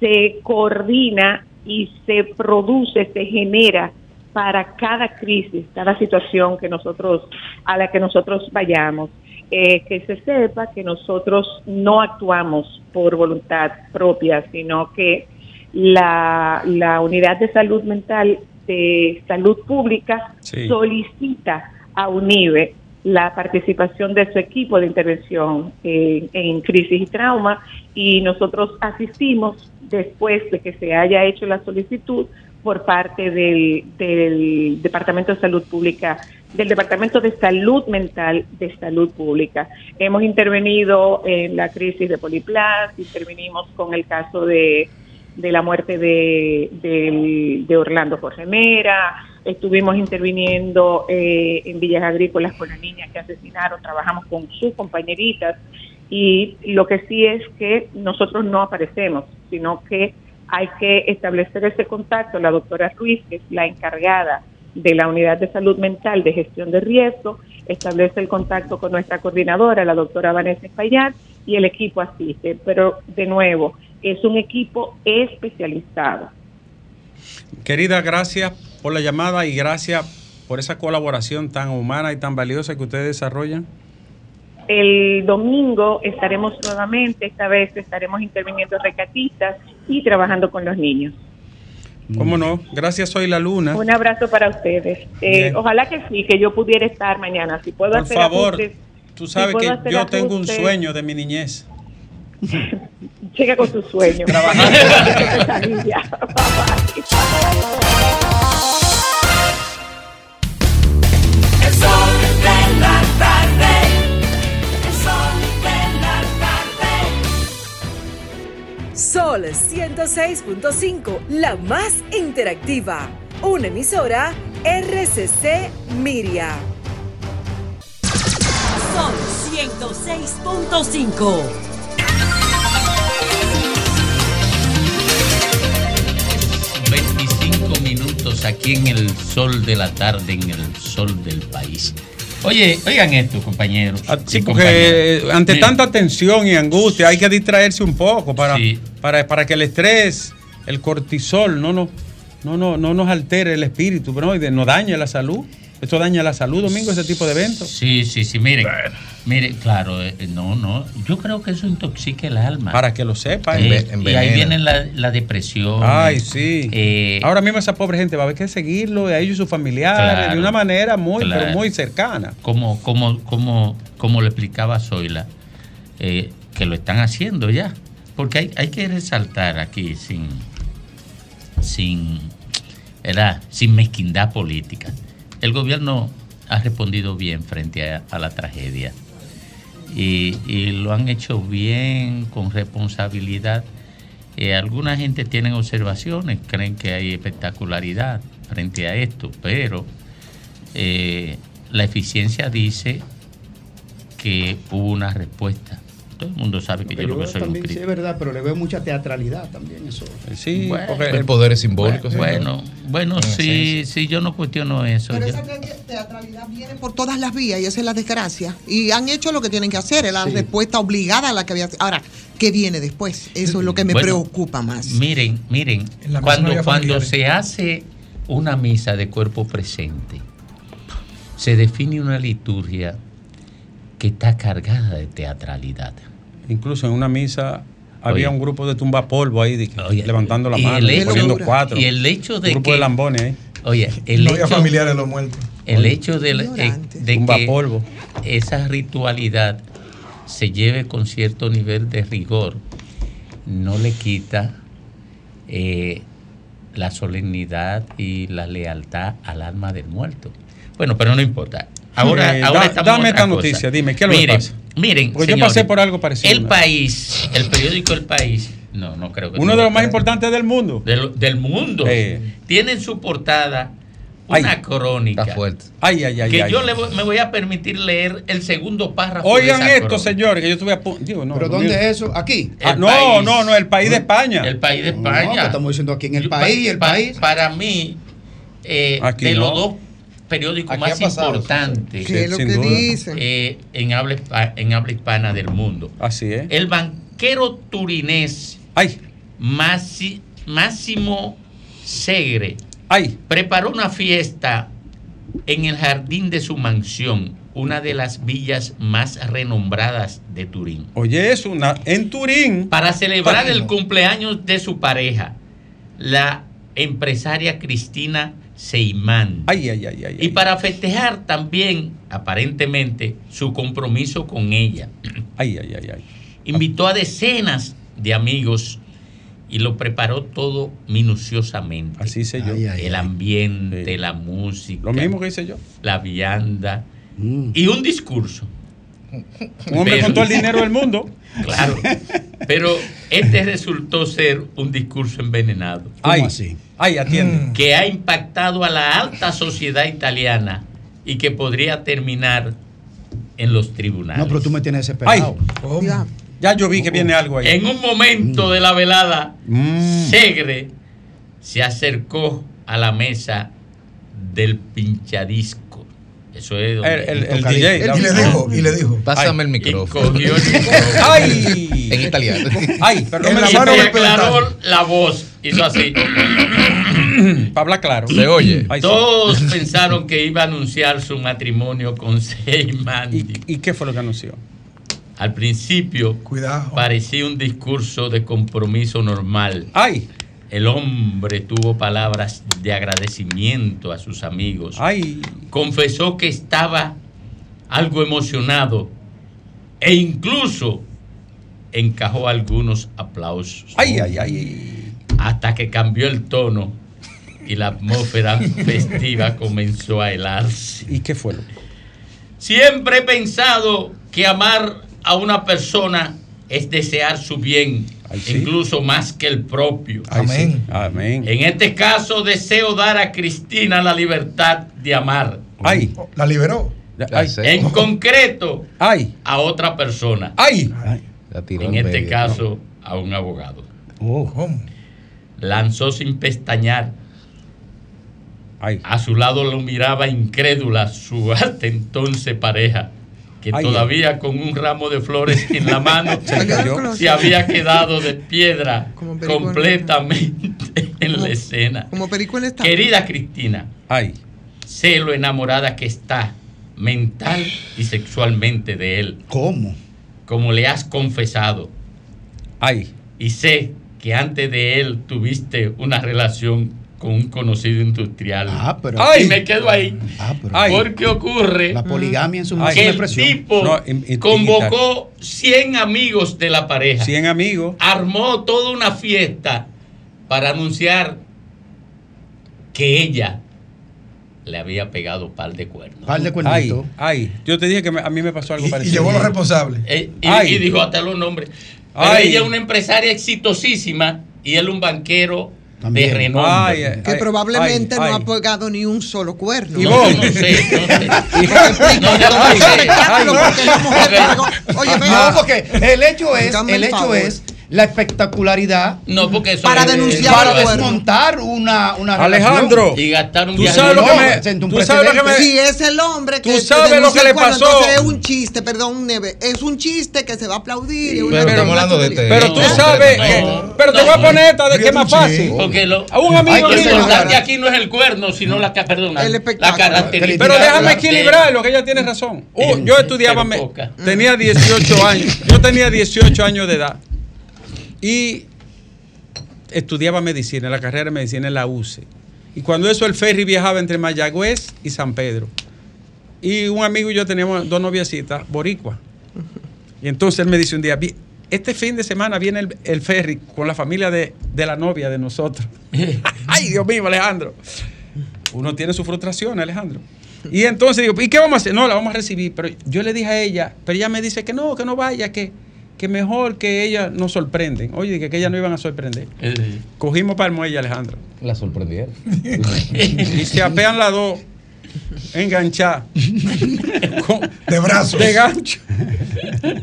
se coordina y se produce, se genera para cada crisis, cada situación que nosotros a la que nosotros vayamos. Eh, que se sepa que nosotros no actuamos por voluntad propia, sino que la, la unidad de salud mental de salud pública Sí. solicita a UNIBE la participación de su equipo de intervención en, en crisis y trauma y nosotros asistimos después de que se haya hecho la solicitud por parte del, del Departamento de Salud Pública, del Departamento de Salud Mental de Salud Pública. Hemos intervenido en la crisis de Poliplas, intervenimos con el caso de, la muerte de Orlando Jorge Mera, estuvimos interviniendo eh, en Villas Agrícolas con la niña que asesinaron, trabajamos con sus compañeritas y lo que sí es que nosotros no aparecemos, sino que hay que establecer ese contacto. La doctora Ruiz, que es la encargada de la Unidad de Salud Mental de Gestión de Riesgo, establece el contacto con nuestra coordinadora, la doctora Vanessa Espaillat, y el equipo asiste. Pero, de nuevo, es un equipo especializado. Querida, gracias por la llamada y gracias por esa colaboración tan humana y tan valiosa que ustedes desarrollan. El domingo estaremos nuevamente, esta vez estaremos interviniendo recatistas y trabajando con los niños. ¿Cómo no? Gracias, soy la luna. Un abrazo para ustedes. Eh, ojalá que sí, que yo pudiera estar mañana. Si puedo Por hacer favor, ajustes Tú sabes que yo tengo un sueño de mi niñez. Siga con tu sueño. Trabajar. Sol 106.5, la más interactiva. Una emisora RCC Miria. Sol 106.5. Son 25 minutos aquí en el sol de la tarde, en el sol del país. Oye, oigan esto, compañeros. Ah, Sí, porque eh, ante Mira, tanta tensión y angustia hay que distraerse un poco para, para, para que el estrés, el cortisol no, no, no, no, no nos altere el espíritu, pero no, nos dañe la salud. Esto daña la salud, Domingo, ese tipo de eventos. Sí, sí, sí, miren. Miren, claro, eh, no, no. Yo creo que eso intoxica el alma. Para que lo sepan. Eh, y ahí viene la, la depresión. Ay, sí. Eh, Ahora mismo esa pobre gente va a haber que seguirlo, a ellos y sus familiares, Claro, de una manera muy, claro. pero muy cercana. como, como, como, como le explicaba Zoila, eh, que lo están haciendo ya. Porque hay, hay que resaltar aquí sin, sin, ¿verdad? sin mezquindad política. El gobierno ha respondido bien frente a, la tragedia y, y lo han hecho bien, con responsabilidad. Eh, alguna gente tiene observaciones, creen que hay espectacularidad frente a esto, pero eh, la eficiencia dice que hubo una respuesta. Todo el mundo sabe que yo, lo que soy un también, sí, crítico. es verdad, pero le veo mucha teatralidad también eso. Sí, Bueno, porque el poder es simbólico. Bueno, señor. bueno, En sí, sí, yo no cuestiono eso. Pero yo- esa te- teatralidad viene por todas las vías y esa es la desgracia. Y han hecho lo que tienen que hacer, es la Sí. respuesta obligada a la que había. Ahora, ¿qué viene después? Eso es lo que me Bueno, preocupa más. Miren, miren, cuando, cuando se hace una misa de cuerpo presente, se define una liturgia que está cargada de teatralidad. Incluso en una misa había Oye. un grupo de tumbapolvo ahí de que- levantando la y mano, el hecho- poniendo cuatro. y el hecho de un grupo que- de lambones ahí. Oye, el no hecho, había familiares de los muertos. el hecho de, eh, de Tumba que polvo. esa ritualidad se lleve con cierto nivel de rigor no le quita eh, la solemnidad y la lealtad al alma del muerto. Bueno, pero no importa. Ahora, Eh, ahora da- estamos dame esta cosa. noticia, dime, ¿qué es lo que pasa? Miren, Porque yo señores, pasé por algo parecido. El país, el periódico El País, no, no creo que Uno de lo los más importantes del mundo. Del, del mundo. Eh. Tiene en su portada una crónica. Ay, ay, ay. que ay. yo le voy- me voy a permitir leer el segundo párrafo. Oigan de esa esto, crónica. señores, que yo estuve a punto. digo, no, ¿Pero dónde es eso? ¿Aquí? Ah, no, país. no, no, el país de España. El país de No, España. que estamos diciendo aquí en el Yo- país, pa- el pa- país. Para mí, eh, Aquí de no. los dos periódicos Aquí más ha pasado, importantes ¿Qué es lo Sin que duda. dicen? eh, en, habla, hispa- en habla hispana del mundo. Así es. El banquero turinés Massi- Máximo Segre preparó una fiesta en el jardín de su mansión, una de las villas más renombradas de Turín. Oye, es una. En Turín. Para celebrar el cumpleaños de su pareja, la empresaria Cristina Seimán. Ay, ay, ay, ay. Y para festejar también, aparentemente, su compromiso con ella. Ay, ay, ay, ay. Invitó a decenas de amigos y lo preparó todo minuciosamente. Así hice yo. El ambiente, la música. Lo mismo que hice yo. La vianda. Mm. Y un discurso. Un hombre Pero- con todo el dinero del mundo. Claro. Pero este resultó ser un discurso envenenado. Ay, Ay, atiende. Que ha impactado a la alta sociedad italiana y que podría terminar en los tribunales. No, pero tú me tienes Ay, desesperado. Ya. ya yo vi que viene algo ahí. En un momento de la velada, Mm. Segre se acercó a la mesa del pinchadisco. Eso es donde- El- el- el DJ, Y le dijo, y le dijo. Pásame Ay, el y micrófono. cogió el micrófono. ¡Ay! En italiano. Ay, En me la Y mano me del aclaró la voz. Hizo así. Para hablar claro. Se oye. Ay, sí. Todos pensaron que iba a anunciar su matrimonio con Seyman. ¿Y qué fue lo que anunció? Al principio Cuidado. parecía un discurso de compromiso normal. ¡Ay! El hombre tuvo palabras de agradecimiento a sus amigos. ¡Ay! Confesó que estaba algo emocionado e incluso encajó algunos aplausos. Ay, ay, ay. Hasta que cambió el tono y la atmósfera festiva comenzó a helarse. ¿Y qué fue lo Siempre he pensado que amar a una persona es desear su bien, sí. incluso más que el propio. Amén. Amén. En este caso deseo dar a Cristina la libertad de amar. Ay. La liberó. En concreto, Ay. a otra persona. Ay. En este caso, a un abogado. ¿Cómo? Lanzó sin pestañear. A su lado lo miraba incrédula su hasta entonces pareja, que Ay, todavía con un ramo de flores en la mano Se cayó. se había quedado de piedra Como perico en- completamente en la escena. Como perico en esta. Querida Cristina, Ay. sé lo enamorada que está mental y sexualmente de él. ¿Cómo? Como le has confesado. Ay. Y sé que antes de él tuviste una relación con un conocido industrial. Ah, pero. y me quedo ahí. Ah, pero. Ay. Porque ocurre La poligamia en su que el tipo No, convocó 100 amigos de la pareja. 100 amigos. Armó toda una fiesta para anunciar que ella le había pegado par de cuernos. Par de Ay, cuernitos. ay. Yo te dije que me- a mí me pasó algo Y, y parecido. llevó los responsables. Eh, y, Ay. y dijo hasta los nombres. Pero Ay. ella es una empresaria exitosísima y él un banquero También. de renombre. Ay, Que ay, probablemente ay, no ay. ha pegado ni un solo cuerno. Y No, no sé, no sé. No, sé. Oye, No, porque el hecho es, el hecho es la espectacularidad No, porque eso Para es- denunciar para desmontar una, una Alejandro. Y gastar un Tú viaje sabes lo que me. siento un Tú sabes lo que me. precedente. Si es el hombre que Tú sabes lo que le pasó. Entonces es un chiste, perdón, Neve. Es un chiste que se va a aplaudir. Pero estamos hablando de este. Pero tú No, sabes. no, que- no. pero te No, voy a poner esta de que es más fácil. chingo. Porque lo, A un amigo mío. importante aquí no es el cuerno, sino la, perdona, El la espectáculo. característica. Pero déjame equilibrarlo, que ella tiene razón. Uh, yo estudiaba, pero tenía 18 años. Yo tenía 18 años de edad. Y estudiaba medicina, la carrera de medicina en la UCE. Y cuando eso el ferry viajaba entre Mayagüez y San Pedro. Y un amigo y yo teníamos dos noviecitas, boricua. Y entonces él me dice un día, "Vi- este fin de semana viene el, el ferry con la familia de, de la novia de nosotros. Ay, Dios mío, Alejandro. Uno tiene su frustración, Alejandro. Y entonces digo, ¿y qué vamos a hacer? No, la vamos a recibir. Pero yo le dije a ella, pero ella me dice que no, que no vaya, que, que mejor que ella nos sorprenden. Oye, que, que ella no iban a sorprender. Eh, Cogimos para el muelle, Alejandro. La sorprendieron. Y se apean las dos enganchadas. con- De brazos. De gancho.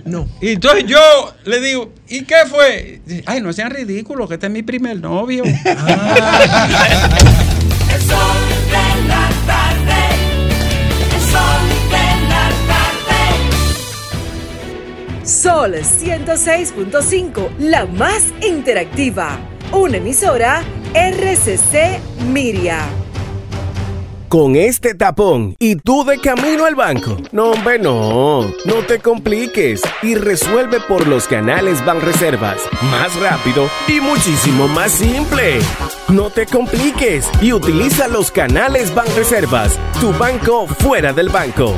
No. Y entonces yo le digo, ¿y qué fue? Dice, Ay, no sean ridículos, que este es mi primer novio. El Sol 106.5, la más interactiva. Una emisora RCC Miria. Con este tapón y tú de camino al banco. No, hombre, no. No te compliques y resuelve por los canales Banreservas. Más rápido y muchísimo más simple. No te compliques y utiliza los canales Banreservas. Tu banco fuera del banco.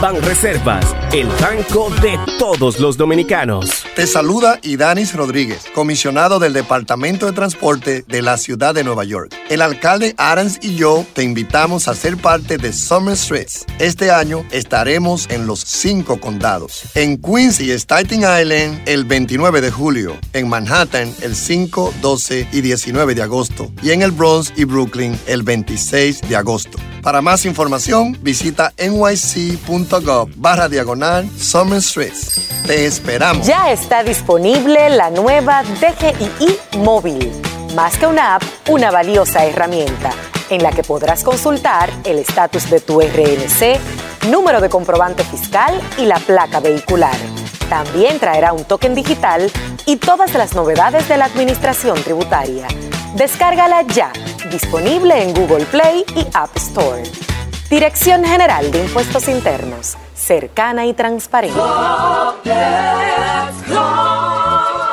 Banreservas, el banco de todos los dominicanos. Te saluda Idanis Rodríguez, comisionado del Departamento de Transporte de la Ciudad de Nueva York. El alcalde Adams y yo te invitamos a ser parte de Summer Streets. Este año estaremos en los cinco condados. En Queens y Staten Island el 29 de julio. En Manhattan el 5, 12 y 19 de agosto. Y en el Bronx y Brooklyn el 26 de agosto. Para más información visita nyc.gov barra diagonal Summer Streets. Te esperamos. Ya está disponible la nueva DGII móvil. Más que una app, una valiosa herramienta en la que podrás consultar el estatus de tu RNC, número de comprobante fiscal y la placa vehicular. También traerá un token digital y todas las novedades de la administración tributaria. Descárgala ya, disponible en Google Play y App Store. Dirección General de Impuestos Internos, cercana y transparente.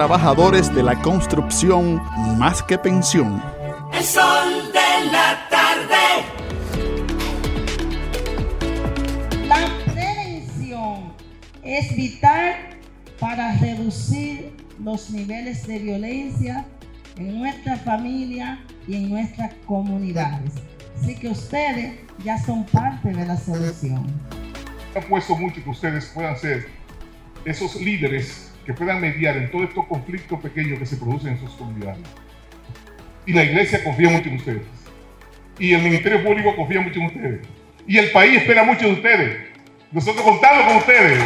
de la construcción más que pensión. El sol de la tarde. La prevención es vital para reducir los niveles de violencia en nuestra familia y en nuestras comunidades. Así que ustedes ya son parte de la solución. Apuesto mucho que ustedes puedan ser esos líderes que puedan mediar en todos estos conflictos pequeños que se producen en sus comunidades. Y la iglesia confía mucho en ustedes. Y el Ministerio Público confía mucho en ustedes. Y el país espera mucho de ustedes. Nosotros contamos con ustedes.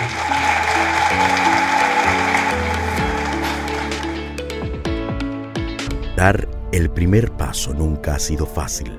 Dar el primer paso nunca ha sido fácil,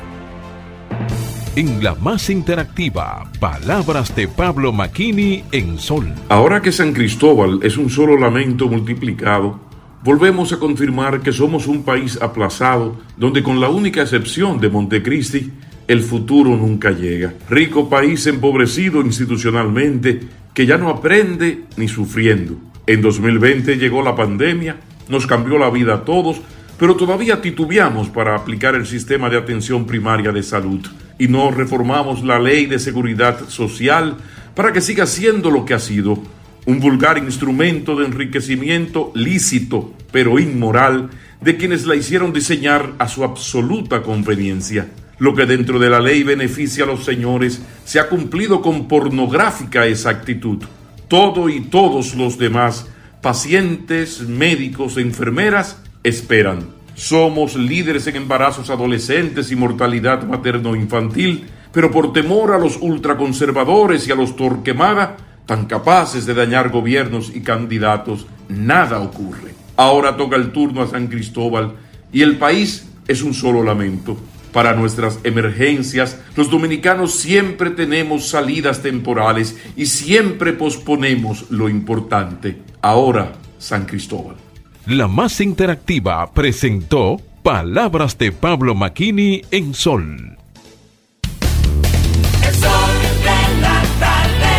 En la más interactiva, palabras de Pablo Maquini en Sol. Ahora que San Cristóbal es un solo lamento multiplicado, volvemos a confirmar que somos un país aplazado, donde con la única excepción de Montecristi, el futuro nunca llega. Rico país empobrecido institucionalmente, que ya no aprende ni sufriendo. En 2020 llegó la pandemia, nos cambió la vida a todos, pero todavía titubeamos para aplicar el sistema de atención primaria de salud y no reformamos la ley de seguridad social para que siga siendo lo que ha sido, un vulgar instrumento de enriquecimiento lícito, pero inmoral, de quienes la hicieron diseñar a su absoluta conveniencia. Lo que dentro de la ley beneficia a los señores se ha cumplido con pornográfica exactitud. Todo y todos los demás, pacientes, médicos, enfermeras, esperan. Somos líderes en embarazos adolescentes y mortalidad materno-infantil, pero por temor a los ultraconservadores y a los torquemada, tan capaces de dañar gobiernos y candidatos, nada ocurre. Ahora toca el turno a San Cristóbal y el país es un solo lamento. Para nuestras emergencias, los dominicanos siempre tenemos salidas temporales y siempre posponemos lo importante. Ahora, San Cristóbal. La más interactiva presentó Palabras de Pablo Maquini en Sol. El sol de la tarde.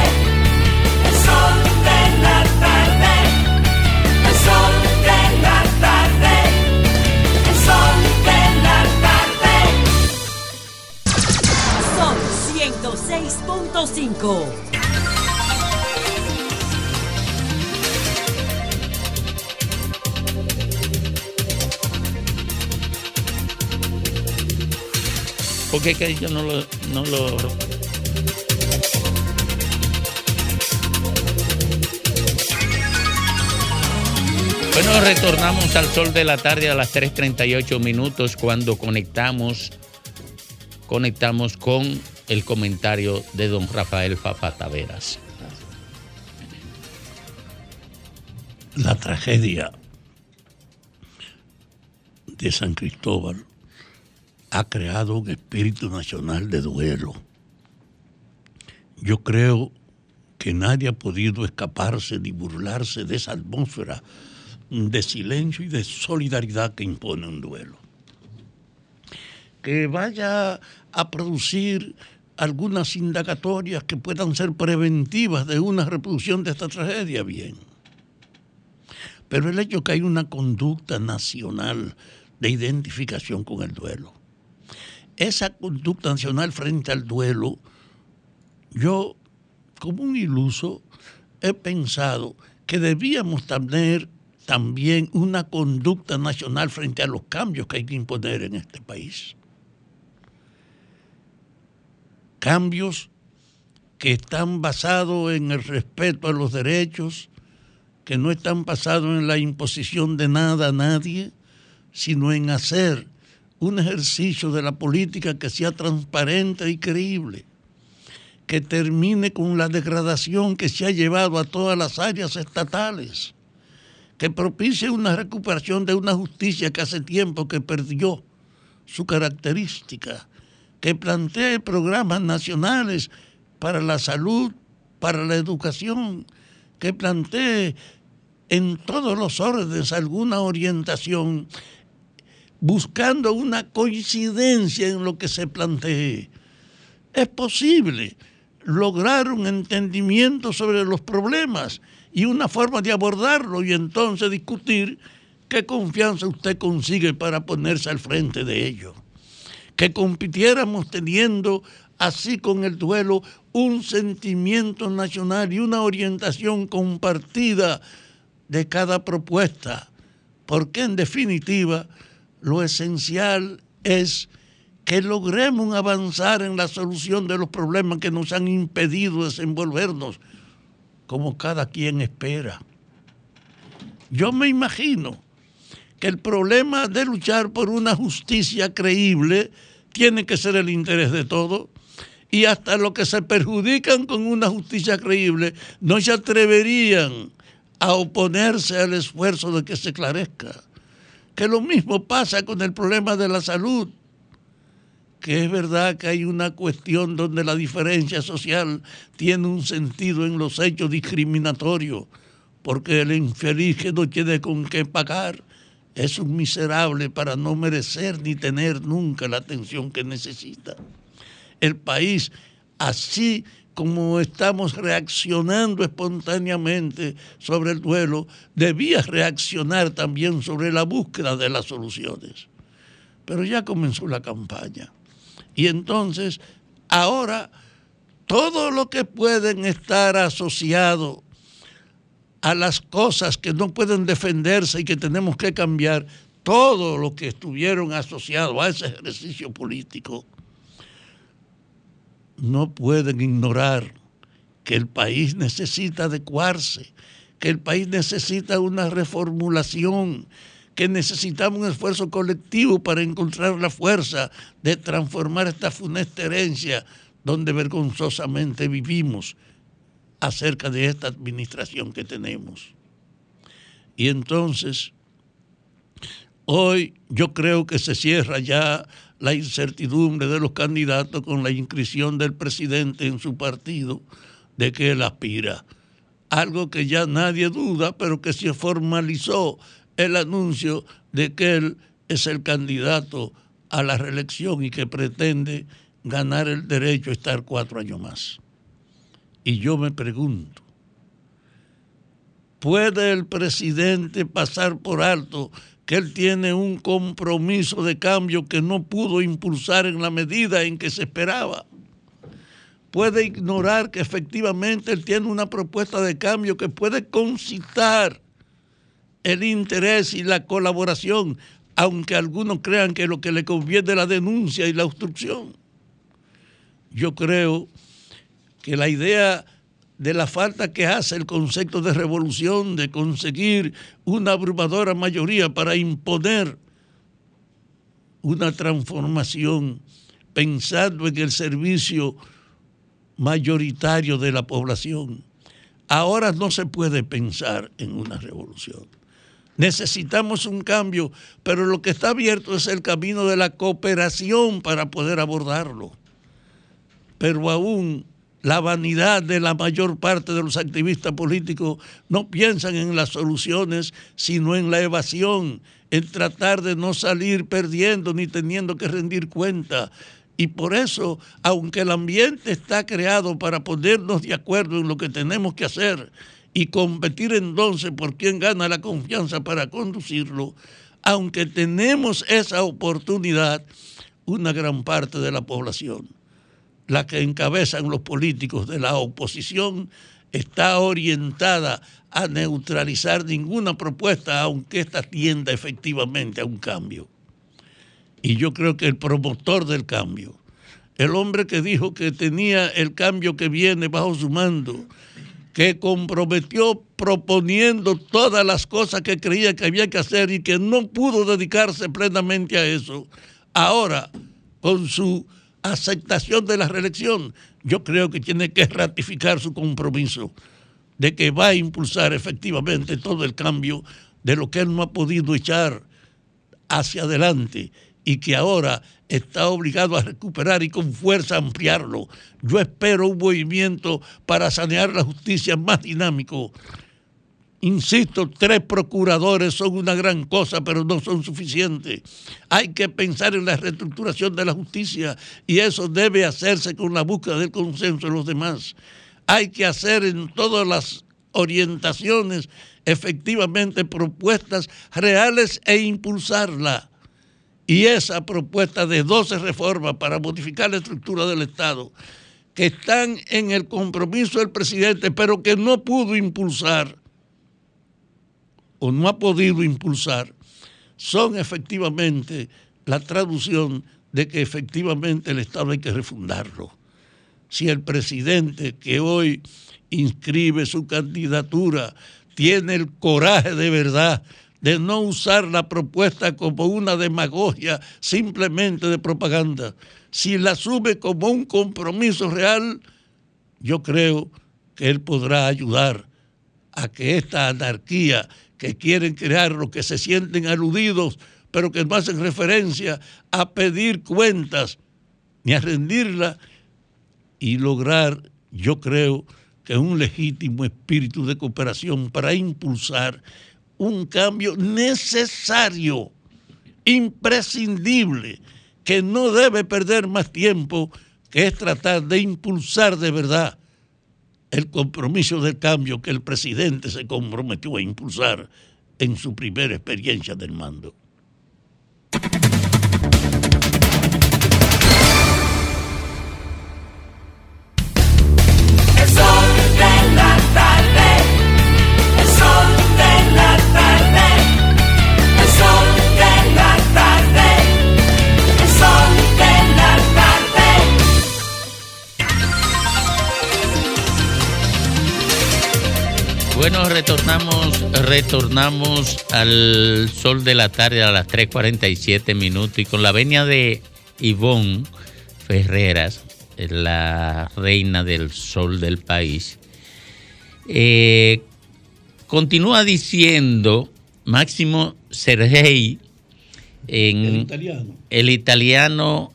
El sol de la tarde. El sol de la tarde. El sol de la tarde. Sol 106.5. Porque es que yo no lo, no lo Bueno, retornamos al sol de la tarde a las 3.38 minutos cuando conectamos, conectamos con el comentario de don Rafael Papa Taveras. la tragedia de San Cristóbal ha creado un espíritu nacional de duelo. Yo creo que nadie ha podido escaparse ni burlarse de esa atmósfera de silencio y de solidaridad que impone un duelo. Que vaya a producir algunas indagatorias que puedan ser preventivas de una reproducción de esta tragedia, bien. Pero el hecho que hay una conducta nacional de identificación con el duelo. Esa conducta nacional frente al duelo, yo, como un iluso, he pensado que debíamos tener también una conducta nacional frente a los cambios que hay que imponer en este país. cambios que están basados en el respeto a los derechos, que no están basados en la imposición de nada a nadie, sino en hacer un ejercicio de la política que sea transparente y creíble, que termine con la degradación que se ha llevado a todas las áreas estatales, que propicie una recuperación de una justicia que hace tiempo que perdió su característica, que plantee programas nacionales para la salud, para la educación, que plantee en todos los órdenes alguna orientación, buscando una coincidencia en lo que se plantee. Es posible lograr un entendimiento sobre los problemas y una forma de abordarlo y entonces discutir qué confianza usted consigue para ponerse al frente de ello. Que compitiéramos teniendo así con el duelo un sentimiento nacional y una orientación compartida de cada propuesta, porque en definitiva lo esencial es que logremos avanzar en la solución de los problemas que nos han impedido desenvolvernos como cada quien espera. Yo me imagino que el problema de luchar por una justicia creíble tiene que ser el interés de todos y hasta los que se perjudican con una justicia creíble no se atreverían a oponerse al esfuerzo de que se esclarezca. Que lo mismo pasa con el problema de la salud, que es verdad que hay una cuestión donde la diferencia social tiene un sentido en los hechos discriminatorios, porque el infeliz que no tiene con qué pagar es un miserable para no merecer ni tener nunca la atención que necesita. El país, así como estamos reaccionando espontáneamente sobre el duelo, debía reaccionar también sobre la búsqueda de las soluciones. Pero ya comenzó la campaña. Y entonces, ahora, todo lo que pueden estar asociado a las cosas que no pueden defenderse y que tenemos que cambiar, todo lo que estuvieron asociados a ese ejercicio político, no pueden ignorar que el país necesita adecuarse, que el país necesita una reformulación, que necesitamos un esfuerzo colectivo para encontrar la fuerza de transformar esta funesta herencia donde vergonzosamente vivimos acerca de esta administración que tenemos. Y entonces, hoy yo creo que se cierra ya la incertidumbre de los candidatos con la inscripción del presidente en su partido de que él aspira. Algo que ya nadie duda, pero que se formalizó el anuncio de que él es el candidato a la reelección y que pretende ganar el derecho a estar cuatro años más. Y yo me pregunto, ¿puede el presidente pasar por alto que él tiene un compromiso de cambio que no pudo impulsar en la medida en que se esperaba? ¿Puede ignorar que efectivamente él tiene una propuesta de cambio que puede concitar el interés y la colaboración, aunque algunos crean que lo que le conviene es la denuncia y la obstrucción? Yo creo que la idea de la falta que hace el concepto de revolución, de conseguir una abrumadora mayoría para imponer una transformación pensando en el servicio mayoritario de la población. Ahora no se puede pensar en una revolución. Necesitamos un cambio, pero lo que está abierto es el camino de la cooperación para poder abordarlo. Pero aún la vanidad de la mayor parte de los activistas políticos no piensan en las soluciones, sino en la evasión, en tratar de no salir perdiendo ni teniendo que rendir cuenta. Y por eso, aunque el ambiente está creado para ponernos de acuerdo en lo que tenemos que hacer y competir entonces por quién gana la confianza para conducirlo, aunque tenemos esa oportunidad, una gran parte de la población la que encabezan los políticos de la oposición, está orientada a neutralizar ninguna propuesta, aunque ésta tienda efectivamente a un cambio. Y yo creo que el promotor del cambio, el hombre que dijo que tenía el cambio que viene bajo su mando, que comprometió proponiendo todas las cosas que creía que había que hacer y que no pudo dedicarse plenamente a eso. Ahora, con su aceptación de la reelección, yo creo que tiene que ratificar su compromiso de que va a impulsar efectivamente todo el cambio de lo que él no ha podido echar hacia adelante y que ahora está obligado a recuperar y con fuerza ampliarlo. Yo espero un movimiento para sanear la justicia más dinámico. Insisto, tres procuradores son una gran cosa, pero no son suficientes. Hay que pensar en la reestructuración de la justicia y eso debe hacerse con la búsqueda del consenso de los demás. Hay que hacer en todas las orientaciones efectivamente propuestas reales e impulsarla. Y esa propuesta de 12 reformas para modificar la estructura del Estado, que están en el compromiso del presidente, pero que no pudo impulsar o no ha podido impulsar, son efectivamente la traducción de que efectivamente el Estado hay que refundarlo. Si el presidente que hoy inscribe su candidatura tiene el coraje de verdad de no usar la propuesta como una demagogia simplemente de propaganda, si la asume como un compromiso real, yo creo que él podrá ayudar a que esta anarquía que quieren crear los que se sienten aludidos, pero que no hacen referencia a pedir cuentas ni a rendirla y lograr, yo creo, que un legítimo espíritu de cooperación para impulsar un cambio necesario, imprescindible, que no debe perder más tiempo, que es tratar de impulsar de verdad el compromiso del cambio que el presidente se comprometió a impulsar en su primera experiencia del mando. Retornamos, retornamos al sol de la tarde a las 3.47 minutos y con la venia de Ivonne Ferreras, la reina del sol del país, eh, continúa diciendo Máximo Sergei, en El italiano. el italiano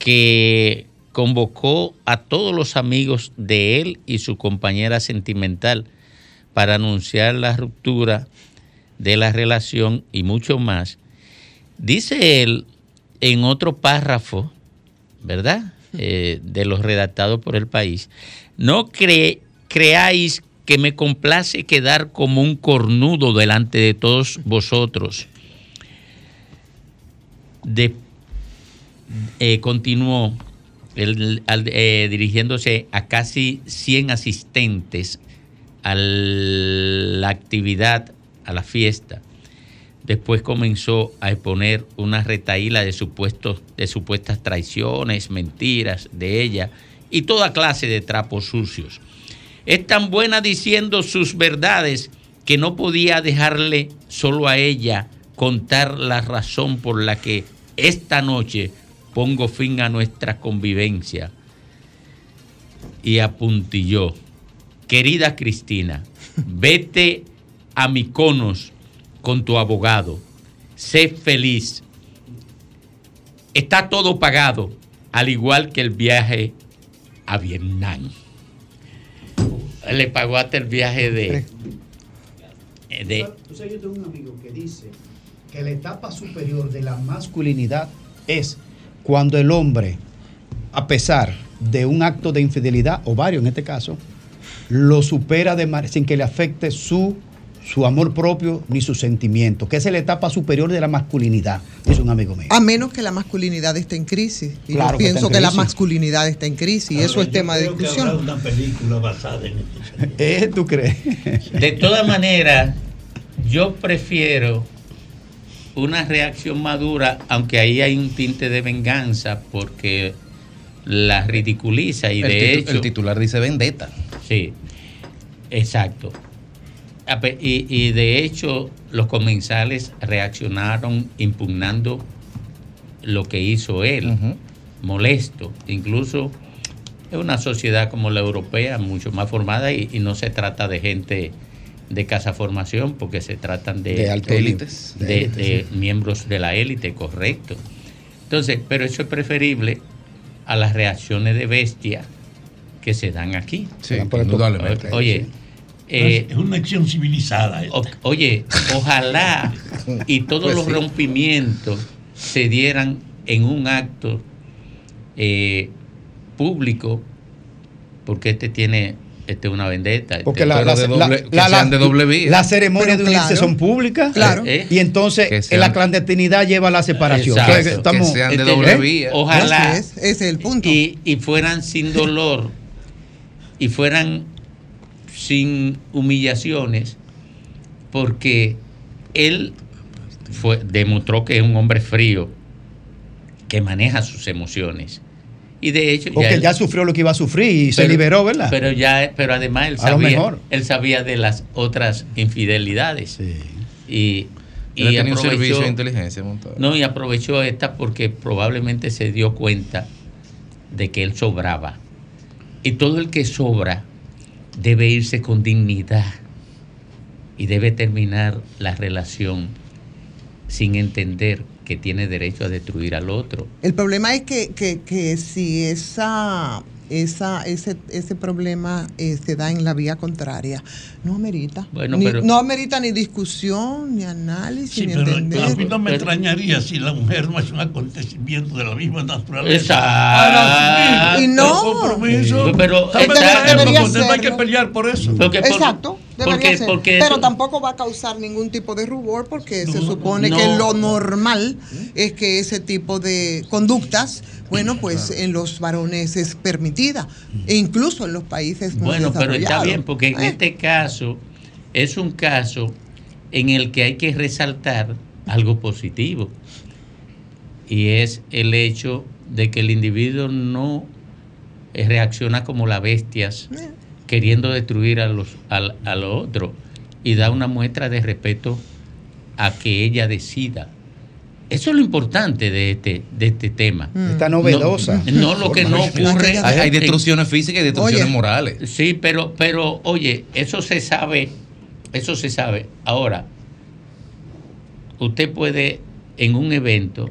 que convocó a todos los amigos de él y su compañera sentimental para anunciar la ruptura de la relación y mucho más. Dice él en otro párrafo, ¿verdad? Eh, de los redactados por el país, no cre- creáis que me complace quedar como un cornudo delante de todos vosotros. De, eh, continuó el- al- eh, dirigiéndose a casi 100 asistentes a la actividad, a la fiesta. Después comenzó a exponer una retaíla de, supuestos, de supuestas traiciones, mentiras de ella y toda clase de trapos sucios. Es tan buena diciendo sus verdades que no podía dejarle solo a ella contar la razón por la que esta noche pongo fin a nuestra convivencia. Y apuntilló, querida Cristina, vete a Miconos con tu abogado, sé feliz. Está todo pagado, al igual que el viaje a Vietnam. Le pagó hasta el viaje de... de Tú sabes, yo tengo un amigo que dice que la etapa superior de la masculinidad es cuando el hombre, a pesar de un acto de infidelidad, o varios en este caso, lo supera de mar- sin que le afecte su, su amor propio ni su sentimiento, que esa es la etapa superior de la masculinidad, dice un amigo mío. A menos que la masculinidad esté en crisis. Y Claro yo que pienso en que la masculinidad está en crisis. y eso es tema de discusión. una película basada en esto. ¿Eh? ¿Tú crees? De todas maneras, yo prefiero una reacción madura, aunque ahí hay un tinte de venganza, porque la ridiculiza y El de hecho... el titular dice vendetta. Sí, exacto. Y, y de hecho los comensales reaccionaron impugnando lo que hizo él, molesto. Incluso es una sociedad como la europea, mucho más formada y, y no se trata de gente de casa formación porque se tratan de, De alto élites. de, De élites, de miembros de la élite, correcto. Entonces, pero eso es preferible a las reacciones de bestia que se dan aquí. Sí, indudablemente. Oye, eh, es una acción civilizada. esta. o- oye, ojalá y todos Pues los sí. rompimientos se dieran en un acto eh, público, porque este tiene este una vendetta. Porque este- la, la- la- la- la- las ceremonias de unirse claro. son públicas. Claro. Eh, Y entonces Que en sean- la clandestinidad lleva a la separación. Exacto. Que estamos- Este, ¿Eh? Ojalá. Así es, ese es el punto. Y, y fueran sin dolor y fueran sin humillaciones, porque él fue, demostró que es un hombre frío, que maneja sus emociones. Y de hecho, Porque él- ya sufrió lo que iba a sufrir y se liberó, ¿verdad? Pero ya, pero además él sabía, mejor. él sabía de las otras infidelidades. Y, Él tenía un aprovechó- servicio de inteligencia montado. No, y aprovechó esta porque probablemente se dio cuenta de que él sobraba. Y todo el que sobra debe irse con dignidad y debe terminar la relación sin entender que tiene derecho a destruir al otro. El problema es que, que, que si esa, esa, ese, ese problema eh, se da en la vía contraria, no amerita. Bueno, ni- pero- no amerita ni discusión, ni análisis, Sí, ni pero entender. a mí no me extrañaría si la mujer no es un acontecimiento de la misma naturaleza. Exacto. Y no. compromiso. Pero- no hay que pelear por eso. Porque por- Exacto, porque- ser. porque pero eso- tampoco va a causar ningún tipo de rubor porque se supone no. que lo normal es que ese tipo de conductas, bueno, pues en los varones es permitida, e incluso en los países muy Bueno, pero está bien, porque en Eh, este caso es un caso en el que hay que resaltar algo positivo. Y es el hecho de que el individuo no reacciona como las bestias, queriendo destruir a los al, a lo otro y da una muestra de respeto a que ella decida. Eso es lo importante de este, de este tema. Está novedosa. No, no lo que no ocurre. Hay, hay destrucciones físicas y destrucciones Oye. morales. Sí, pero, pero, oye, eso se sabe, eso se sabe. Ahora, usted puede en un evento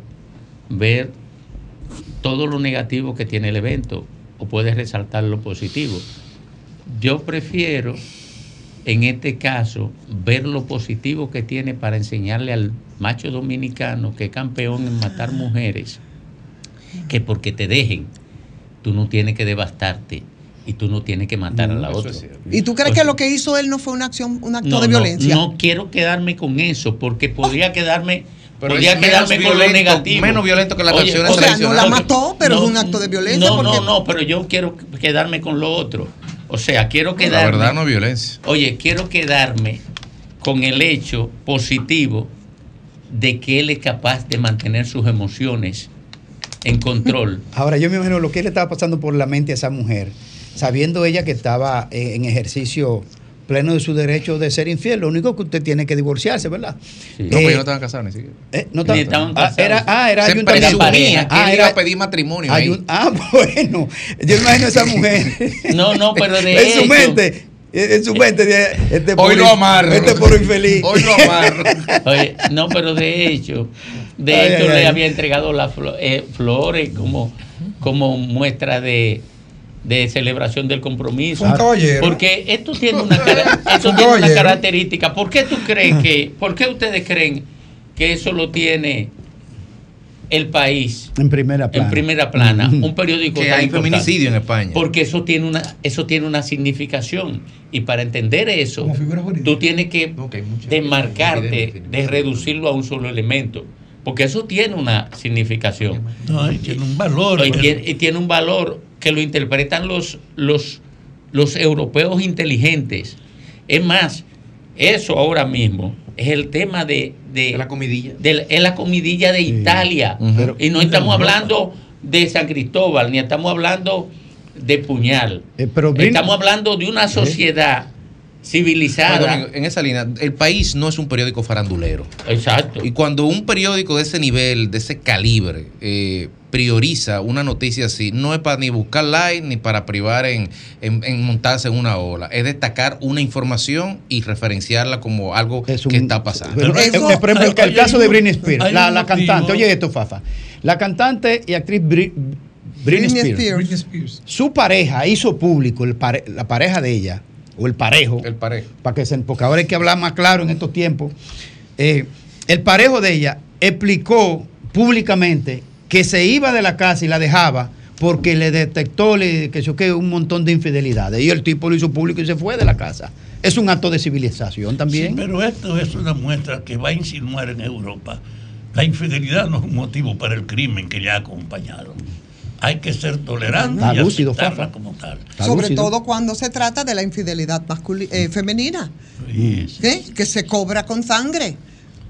ver todo lo negativo que tiene el evento o puede resaltar lo positivo. Yo prefiero, en este caso, ver lo positivo que tiene para enseñarle al macho dominicano que es campeón en matar mujeres, que porque te dejen, tú no tienes que devastarte y tú no tienes que matar a la otra. ¿Y tú crees que lo que hizo él no fue una acción, un acto No, de violencia? No, quiero quedarme con eso, porque podría quedarme, Pero podría quedarme con lo negativo. menos violento que las Oye, o sea, no la mató, pero es un acto de violencia. No, porque no, no, pero yo quiero quedarme con lo otro. O sea, quiero quedarme. La verdad no violencia. Oye, quiero quedarme con el hecho positivo de que él es capaz de mantener sus emociones en control. Ahora, yo me imagino lo que le estaba pasando por la mente a esa mujer, sabiendo ella que estaba eh, en ejercicio pleno de su derecho de ser infiel. Lo único que usted tiene que divorciarse, ¿verdad? No, Eh, pues ellos no estaban casados ni siquiera. eh, no Ni estaban- ah, casados. era, ah, era Se ayuntamiento. presumía que Ah, era- iba a pedir matrimonio ahí. Ah, bueno. Yo imagino a esa mujer. No, no, pero de en su hecho- mente. En su mente. Este Hoy lo amarro. Este por infeliz. Hoy lo amarro. Oye, no, pero de hecho, de Ay, hecho ay, le ay. había entregado las eh, flores como, como muestra de, de celebración del compromiso. Un caballero. Porque esto tiene una, cara- esto un tiene una característica. ¿Por qué tú crees que, por qué ustedes creen que eso lo tiene el país En primera plana. en primera plana? Un periódico Que tan hay importante? feminicidio en España. Porque eso tiene una, eso tiene una significación. Y para entender eso, tú tienes que demarcarte, de reducirlo a un solo elemento. Porque eso tiene una significación. No, y tiene un valor. Y pues. tiene, y tiene un valor que lo interpretan los, los, los europeos inteligentes. Es más, eso ahora mismo es el tema de, de, la comidilla. de es la comidilla de Italia. Y no estamos hablando de San Cristóbal, ni estamos hablando de puñal. Eh, pero Brin- estamos hablando de una sociedad civilizada. En esa línea, el país no es un periódico farandulero. Exacto. Y cuando un periódico de ese nivel, de ese calibre, eh, prioriza una noticia así, no es para ni buscar like ni para privar en, en- en montarse en una ola. Es destacar una información y referenciarla como algo que está pasando. Pero, eh, eh, por ejemplo, el, el caso de Britney Spears, la, la cantante, oye esto, Fafa. La cantante y actriz Bri- Britney, Britney Spears. Su pareja hizo público, el pare- la pareja de ella, o el parejo. El parejo. Para que se, porque ahora hay que hablar más claro en estos tiempos. Eh, el parejo de ella explicó públicamente que se iba de la casa y la dejaba porque le detectó le, que, yo, que un montón de infidelidades. Y el tipo lo hizo público y se fue de la casa. Es un acto de civilización también. Sí, pero esto es una muestra que va a insinuar en Europa. La infidelidad no es un motivo para el crimen que le ha acompañado. Hay que ser tolerante Está y lúcido, aceptarla Fafa. como tal. Sobre todo cuando se trata de la infidelidad eh, femenina, ¿sí? que se cobra con sangre.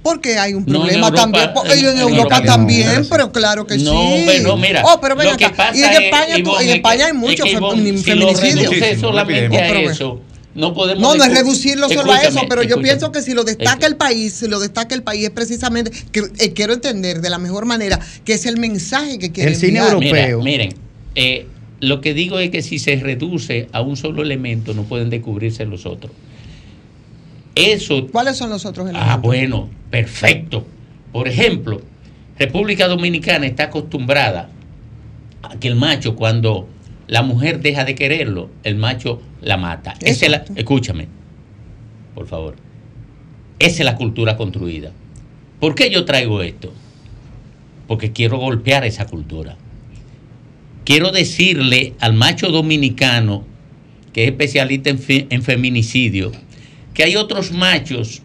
Porque hay un No, en problema Europa- también. en- y en, en Europa, Europa también, pero claro que No, sí. pero mira, Oh, pero ven lo que acá. pasa Y en es, España, tú- en es España que- hay mucho es que, fem- Ivonne, si lo feminicidio. reduces solamente a eso, no podemos... No, no es reducirlo solo a eso, pero yo pienso que si lo destaca el país, si lo destaca el país es precisamente, que eh, quiero entender de la mejor manera, que es el mensaje que quiere enviar. Mira, miren, eh, lo que digo es que si se reduce a un solo elemento, no pueden descubrirse los otros. Eso. ¿Cuáles son los otros elementos? Ah, bueno, perfecto. Por ejemplo, República Dominicana está acostumbrada a que el macho, cuando la mujer deja de quererlo, el macho la mata. Esa es la- escúchame, por favor. Esa es la cultura construida. ¿Por qué yo traigo esto? Porque quiero golpear esa cultura. Quiero decirle al macho dominicano, que es especialista en, fe- en feminicidio, que hay otros machos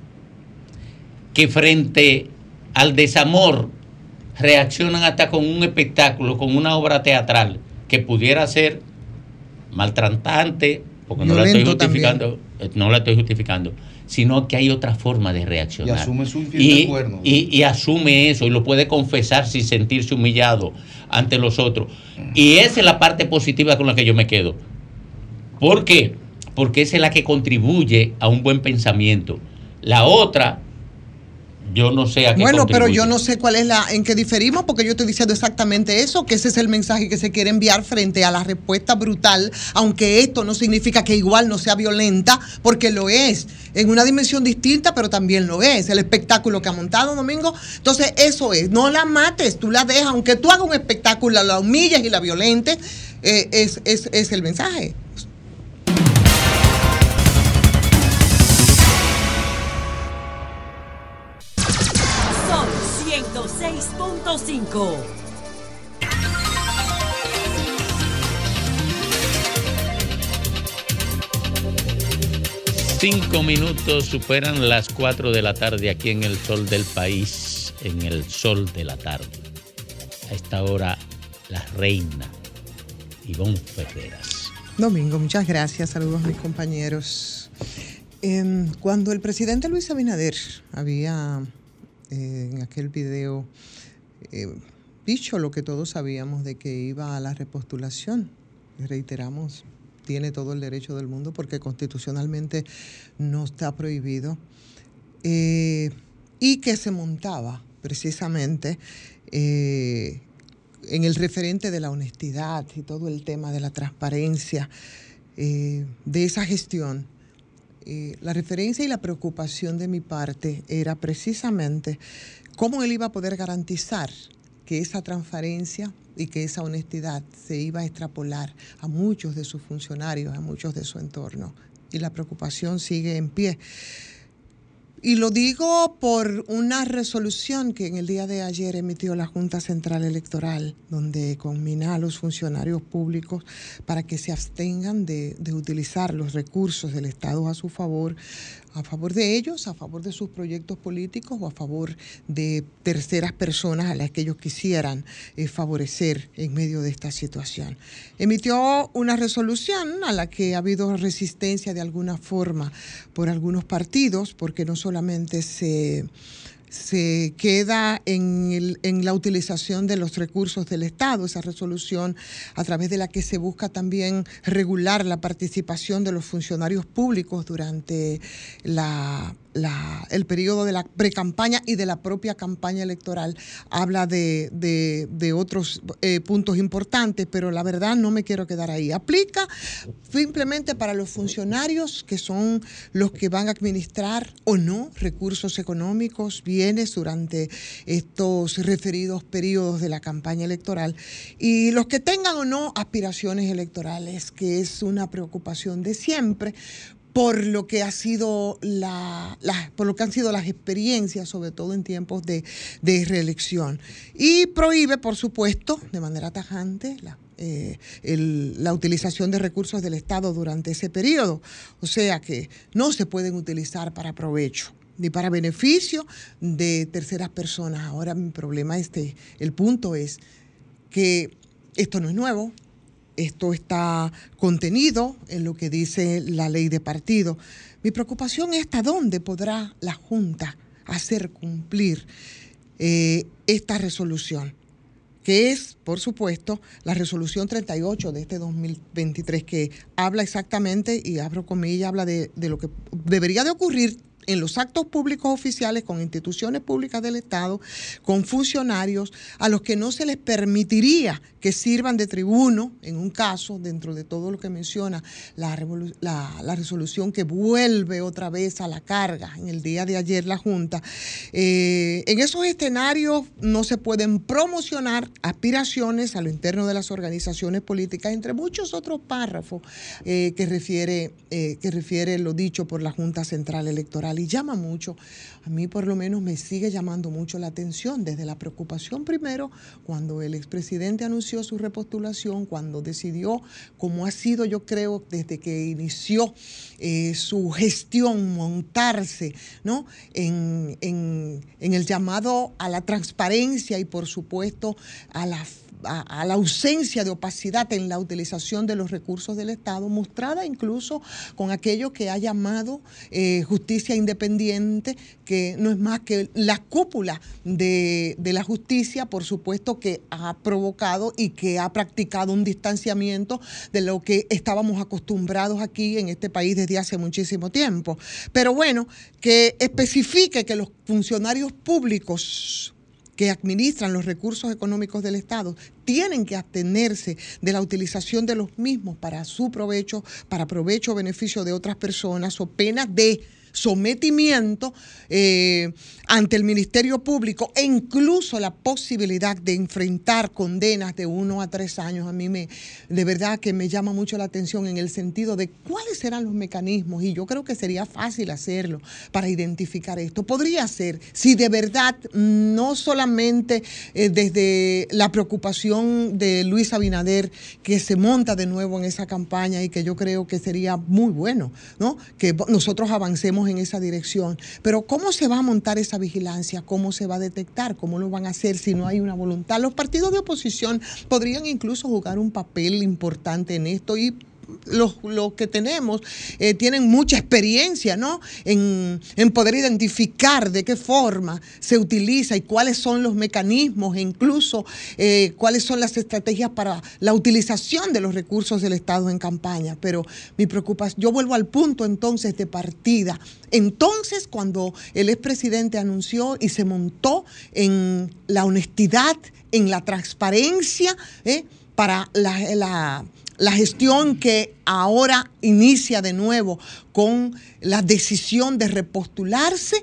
que frente al desamor reaccionan hasta con un espectáculo, con una obra teatral que pudiera ser maltratante, porque no la estoy justificando, eh, no la estoy justificando, sino que hay otra forma de reaccionar. Y asume su Y- cuerno. y- y asume eso y lo puede confesar sin sentirse humillado ante los otros. Y esa es la parte positiva con la que yo me quedo. ¿Por qué? Porque esa es la que contribuye a un buen pensamiento. La otra, yo no sé a qué Bueno, pero yo no sé cuál es la en qué diferimos, porque yo estoy diciendo exactamente eso, que ese es el mensaje que se quiere enviar frente a la respuesta brutal, aunque esto no significa que igual no sea violenta, porque lo es, en una dimensión distinta, pero también lo es, el espectáculo que ha montado Domingo. Entonces, eso es, no la mates, tú la dejas, aunque tú hagas un espectáculo, la humilles y la violentes, eh, es, es, es el mensaje. 106.5. Cinco minutos superan las cuatro de la tarde aquí en el sol del país, en el sol de la tarde. A esta hora, la reina Ivonne Ferreras. Domingo, muchas gracias. Saludos a mis compañeros. Em, cuando el presidente Luis Abinader había eh, en aquel video eh, dicho lo que todos sabíamos de que iba a la repostulación, reiteramos, tiene todo el derecho del mundo porque constitucionalmente no está prohibido, eh, y que se montaba precisamente eh, en el referente de la honestidad y todo el tema de la transparencia eh, de esa gestión. la referencia y la preocupación de mi parte era precisamente cómo él iba a poder garantizar que esa transparencia y que esa honestidad se iba a extrapolar a muchos de sus funcionarios, a muchos de su entorno. Y la preocupación sigue en pie. Y lo digo por una resolución que en el día de ayer emitió la Junta Central Electoral, donde conmina a los funcionarios públicos para que se abstengan de, de utilizar los recursos del Estado a su favor, a favor de ellos, a favor de sus proyectos políticos o a favor de terceras personas a las que ellos quisieran eh, favorecer en medio de esta situación. Emitió una resolución a la que ha habido resistencia de alguna forma por algunos partidos, porque no solamente se se queda en, el- en la utilización de los recursos del Estado, esa resolución a través de la que se busca también regular la participación de los funcionarios públicos durante la, la- el periodo de la precampaña y de la propia campaña electoral. Habla de, de- otros eh, puntos importantes, pero la verdad no me quiero quedar ahí. Aplica simplemente para los funcionarios que son los que van a administrar o no recursos económicos, bienes durante estos referidos periodos de la campaña electoral y los que tengan o no aspiraciones electorales, que es una preocupación de siempre por lo que ha sido la, la- por lo que han sido las experiencias, sobre todo en tiempos de, de reelección. Y prohíbe, por supuesto, de manera tajante, la, eh, la utilización de recursos del Estado durante ese periodo. O sea que no se pueden utilizar para provecho ni para beneficio de terceras personas. Ahora mi problema este, el punto es que esto no es nuevo, esto está contenido en lo que dice la ley de partido. Mi preocupación es hasta dónde podrá la Junta hacer cumplir eh, esta resolución, que es, por supuesto, la resolución 38 de este 2023, que habla exactamente, y abro comillas, habla de, de lo que debería de ocurrir en los actos públicos oficiales con instituciones públicas del Estado, con funcionarios a los que no se les permitiría que sirvan de tribuno, en un caso, dentro de todo lo que menciona la, resolución que vuelve otra vez a la carga en el día de ayer la Junta. Eh, en esos escenarios no se pueden promocionar aspiraciones a lo interno de las organizaciones políticas, entre muchos otros párrafos eh, que, refiere, eh, que refiere lo dicho por la Junta Central Electoral. Y llama mucho, a mí por lo menos me sigue llamando mucho la atención, desde la preocupación primero, cuando el expresidente anunció su repostulación, cuando decidió, como ha sido yo creo desde que inició eh, su gestión, montarse ¿no? en, en- en el llamado a la transparencia y por supuesto a la a, la ausencia de opacidad en la utilización de los recursos del Estado, mostrada incluso con aquello que ha llamado eh, justicia independiente, que no es más que la cúpula de, de la justicia, por supuesto, que ha provocado y que ha practicado un distanciamiento de lo que estábamos acostumbrados aquí en este país desde hace muchísimo tiempo. Pero bueno, que especifique que los funcionarios públicos que administran los recursos económicos del Estado tienen que abstenerse de la utilización de los mismos para su provecho, para provecho o beneficio de otras personas o penas de sometimiento eh, ante el Ministerio Público e incluso la posibilidad de enfrentar condenas de uno a tres años. A mí me, de verdad que me llama mucho la atención en el sentido de cuáles serán los mecanismos y yo creo que sería fácil hacerlo para identificar esto. Podría ser si de verdad no solamente eh, desde la preocupación de Luis Abinader que se monta de nuevo en esa campaña y que yo creo que sería muy bueno, ¿no? Que nosotros avancemos en esa dirección. Pero ¿cómo se va a montar esa vigilancia? ¿Cómo se va a detectar? ¿Cómo lo van a hacer si no hay una voluntad? Los partidos de oposición podrían incluso jugar un papel importante en esto y los, los que tenemos eh, tienen mucha experiencia ¿no? en, en poder identificar de qué forma se utiliza y cuáles son los mecanismos e incluso eh, cuáles son las estrategias para la utilización de los recursos del Estado en campaña. Pero mi preocupación, yo vuelvo al punto entonces de partida. Entonces, cuando el expresidente anunció y se montó en la honestidad, en la transparencia, ¿eh? para la, la la gestión que ahora inicia de nuevo con la decisión de repostularse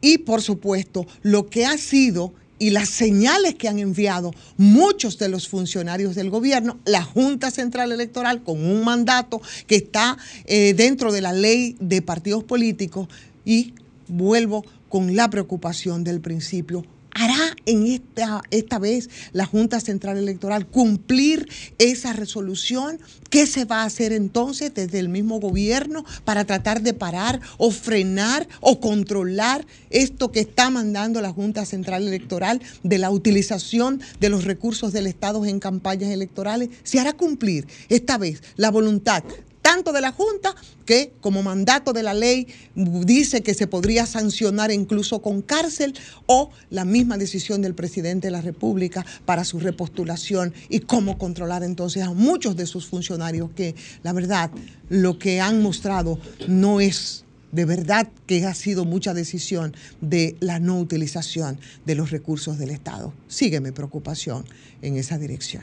y por supuesto lo que ha sido y las señales que han enviado muchos de los funcionarios del gobierno, la Junta Central Electoral con un mandato que está eh, dentro de la ley de partidos políticos y vuelvo con la preocupación del principio hará en esta, esta vez la Junta Central Electoral cumplir esa resolución? ¿Qué se va a hacer entonces desde el mismo gobierno para tratar de parar o frenar o controlar esto que está mandando la Junta Central Electoral de la utilización de los recursos del Estado en campañas electorales? ¿Se hará cumplir esta vez la voluntad tanto de la Junta que como mandato de la ley dice que se podría sancionar incluso con cárcel o la misma decisión del presidente de la República para su repostulación y cómo controlar entonces a muchos de sus funcionarios que la verdad lo que han mostrado no es de verdad que ha sido mucha decisión de la no utilización de los recursos del Estado. Sigue mi preocupación en esa dirección.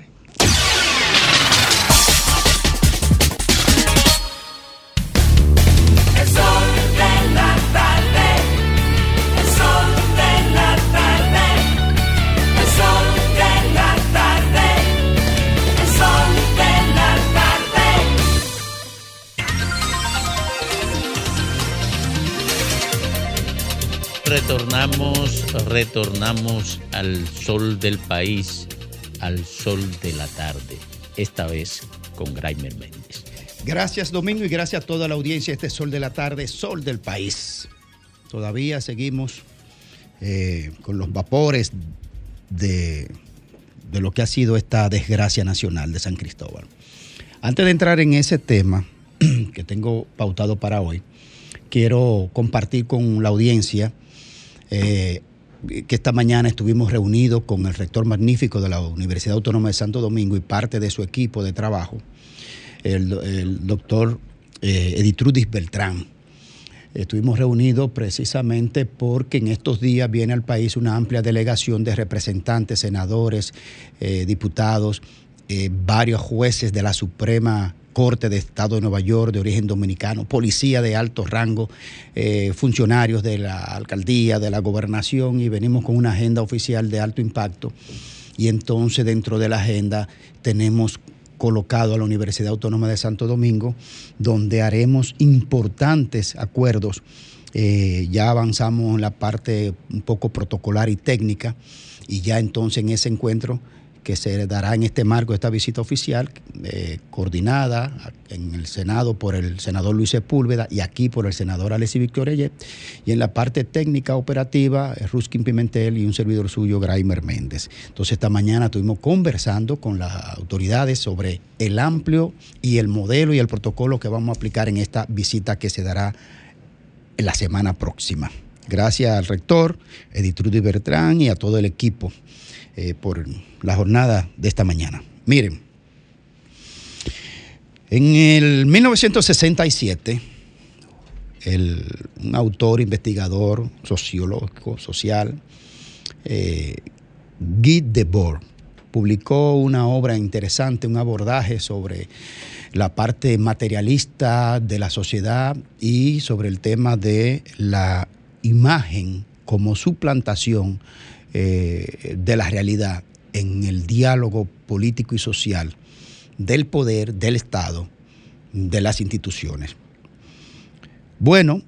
Retornamos, retornamos al sol del país, al sol de la tarde, esta vez con Graimer Méndez. Gracias Domingo y gracias a toda la audiencia. Este Sol de la Tarde, Sol del País. Todavía seguimos eh, con los vapores de, de lo que ha sido esta desgracia nacional de San Cristóbal. Antes de entrar en ese tema que tengo pautado para hoy, quiero compartir con la audiencia eh, que esta mañana estuvimos reunidos con el rector magnífico de la Universidad Autónoma de Santo Domingo y parte de su equipo de trabajo, el, doctor eh, Editrudis Beltrán. Estuvimos reunidos precisamente porque en estos días viene al país una amplia delegación de representantes, senadores, eh, diputados, eh, varios jueces de la Suprema Corte de Estado de Nueva York de origen dominicano, policía de alto rango, eh, funcionarios de la alcaldía, de la gobernación y venimos con una agenda oficial de alto impacto. Y entonces dentro de la agenda tenemos colocado a la Universidad Autónoma de Santo Domingo, donde haremos importantes acuerdos. Eh, ya avanzamos en la parte un poco protocolar y técnica y ya entonces en ese encuentro que se dará en este marco esta visita oficial, eh, coordinada en el Senado por el senador Luis Sepúlveda y aquí por el senador Alessi Victoria Yet, y en la parte técnica operativa, eh, Ruskin Pimentel y un servidor suyo, Graimer Méndez. Entonces esta mañana estuvimos conversando con las autoridades sobre el amplio y el modelo y el protocolo que vamos a aplicar en esta visita que se dará en la semana próxima. Gracias al rector, Editrudy Bertrán y a todo el equipo eh, por la jornada de esta mañana. Miren, en el 1967, el, un autor, investigador, sociólogo, social, eh, Guy Debord, publicó una obra interesante, un abordaje sobre la parte materialista de la sociedad y sobre el tema de la imagen como suplantación eh, de la realidad en el diálogo político y social del poder, del Estado, de las instituciones. Bueno,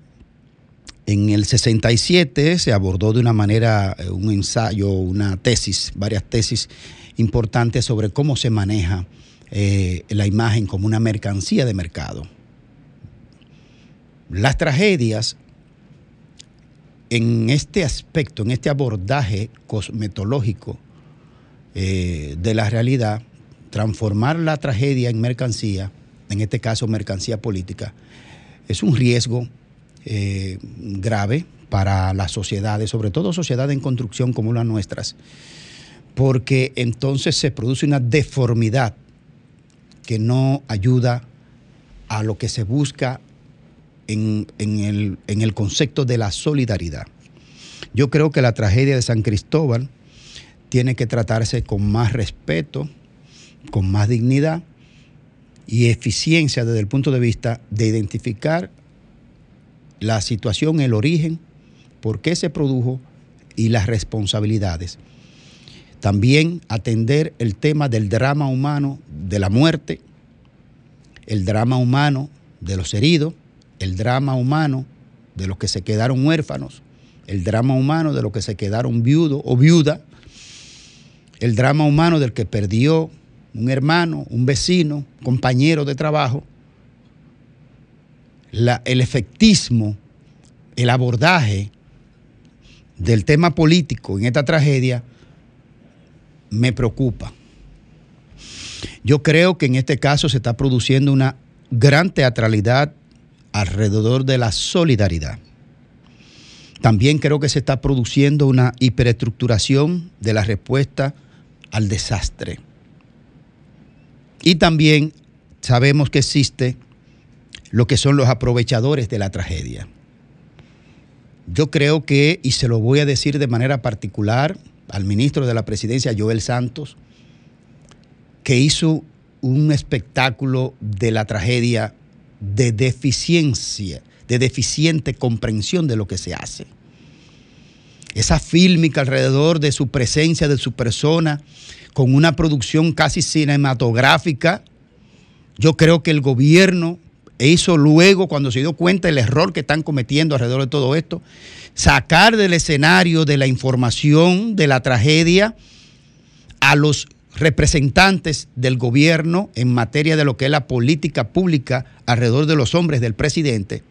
en el 67 se abordó de una manera eh, un ensayo, una tesis, varias tesis importantes sobre cómo se maneja eh, la imagen como una mercancía de mercado. Las tragedias en este aspecto, en este abordaje cosmetológico eh, de la realidad, transformar la tragedia en mercancía, en este caso mercancía política, es un riesgo eh, grave para las sociedades, sobre todo sociedades en construcción como las nuestras, porque entonces se produce una deformidad que no ayuda a lo que se busca en, el, en el concepto de la solidaridad. Yo creo que la tragedia de San Cristóbal tiene que tratarse con más respeto, con más dignidad y eficiencia desde el punto de vista de identificar la situación, el origen, por qué se produjo y las responsabilidades. También atender el tema del drama humano de la muerte, el drama humano de los heridos, el drama humano de los que se quedaron huérfanos, el drama humano de los que se quedaron viudo o viuda, el drama humano del que perdió un hermano, un vecino, compañero de trabajo, el efectismo, el abordaje del tema político en esta tragedia me preocupa. Yo creo que en este caso se está produciendo una gran teatralidad alrededor de la solidaridad. También creo que se está produciendo una hiperestructuración de la respuesta al desastre. Y también sabemos que existe lo que son los aprovechadores de la tragedia. Yo creo que, y se lo voy a decir de manera particular al ministro de la Presidencia, Joel Santos, que hizo un espectáculo de la tragedia de deficiencia, de deficiente comprensión de lo que se hace. Esa fílmica alrededor de su presencia, de su persona, con una producción casi cinematográfica, yo creo que el gobierno hizo luego, cuando se dio cuenta del error que están cometiendo alrededor de todo esto, sacar del escenario de la información de la tragedia a los representantes del gobierno en materia de lo que es la política pública alrededor de los hombres del presidente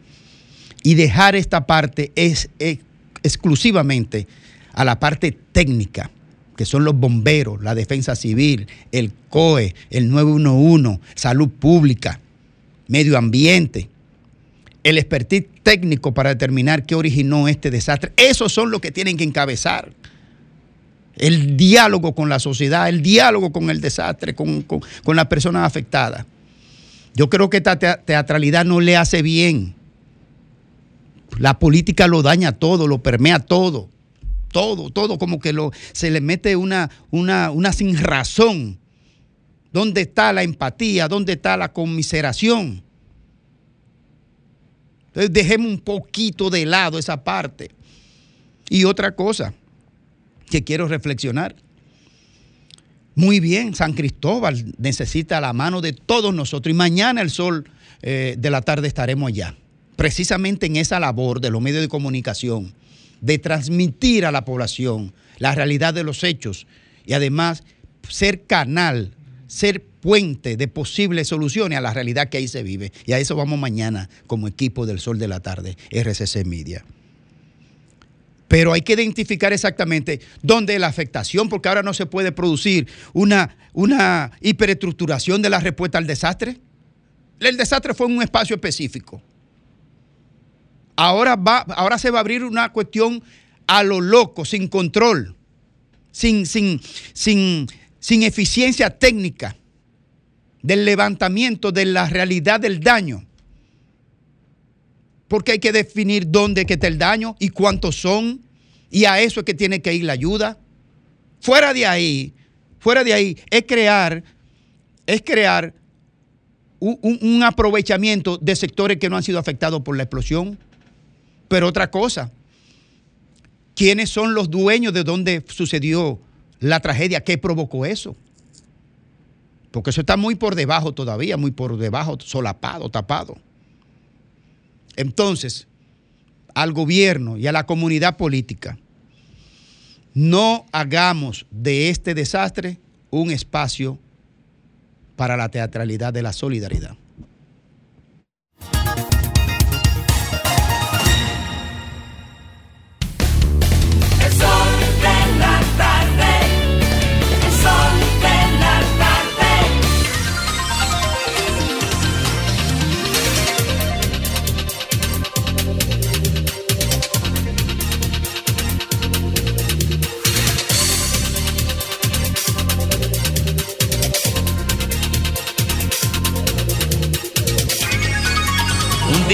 y dejar esta parte es, es exclusivamente a la parte técnica, que son los bomberos, la defensa civil, el COE, el 911, salud pública, medio ambiente, el expertise técnico para determinar qué originó este desastre. Esos son los que tienen que encabezar el diálogo con la sociedad, el diálogo con el desastre, con, con, las personas afectadas. Yo creo que esta teatralidad no le hace bien. La política lo daña todo, lo permea todo. Todo, todo, como que lo, se le mete una, una, una sin razón. ¿Dónde está la empatía? ¿Dónde está la conmiseración? Entonces dejemos un poquito de lado esa parte. Y otra cosa que quiero reflexionar. Muy bien, San Cristóbal necesita la mano de todos nosotros y mañana el sol eh, de la tarde estaremos allá, precisamente en esa labor de los medios de comunicación, de transmitir a la población la realidad de los hechos y además ser canal, ser puente de posibles soluciones a la realidad que ahí se vive. Y a eso vamos mañana como equipo del Sol de la Tarde, RCC Media. Pero hay que identificar exactamente dónde la afectación, porque ahora no se puede producir una, una hiperestructuración de la respuesta al desastre. El desastre fue en un espacio específico. Ahora, va, ahora se va a abrir una cuestión a lo loco, sin control, sin, sin, sin, sin eficiencia técnica del levantamiento de la realidad del daño. Porque hay que definir dónde está el daño y cuántos son. Y a eso es que tiene que ir la ayuda. Fuera de ahí, fuera de ahí, es crear, es crear un, un, un aprovechamiento de sectores que no han sido afectados por la explosión. Pero otra cosa, ¿quiénes son los dueños de dónde sucedió la tragedia? ¿Qué provocó eso? Porque eso está muy por debajo todavía, muy por debajo, solapado, tapado. Entonces, al gobierno y a la comunidad política, no hagamos de este desastre un espacio para la teatralidad de la solidaridad.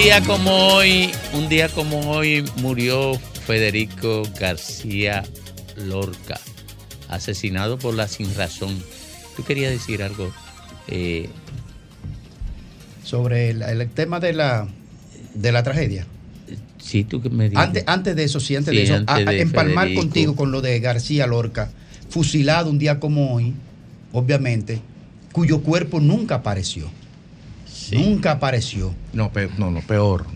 Día como hoy, un día como hoy murió Federico García Lorca, asesinado por la sin razón. ¿Tú querías decir algo? Eh, Sobre el, el tema de la, de la tragedia. sí, tú que me dices. Antes, antes de eso, sí, antes Sí, de eso, antes a de empalmar Federico. contigo con lo de García Lorca, fusilado un día como hoy, obviamente, cuyo cuerpo nunca apareció. Nunca apareció. No, pe- no, no, peor.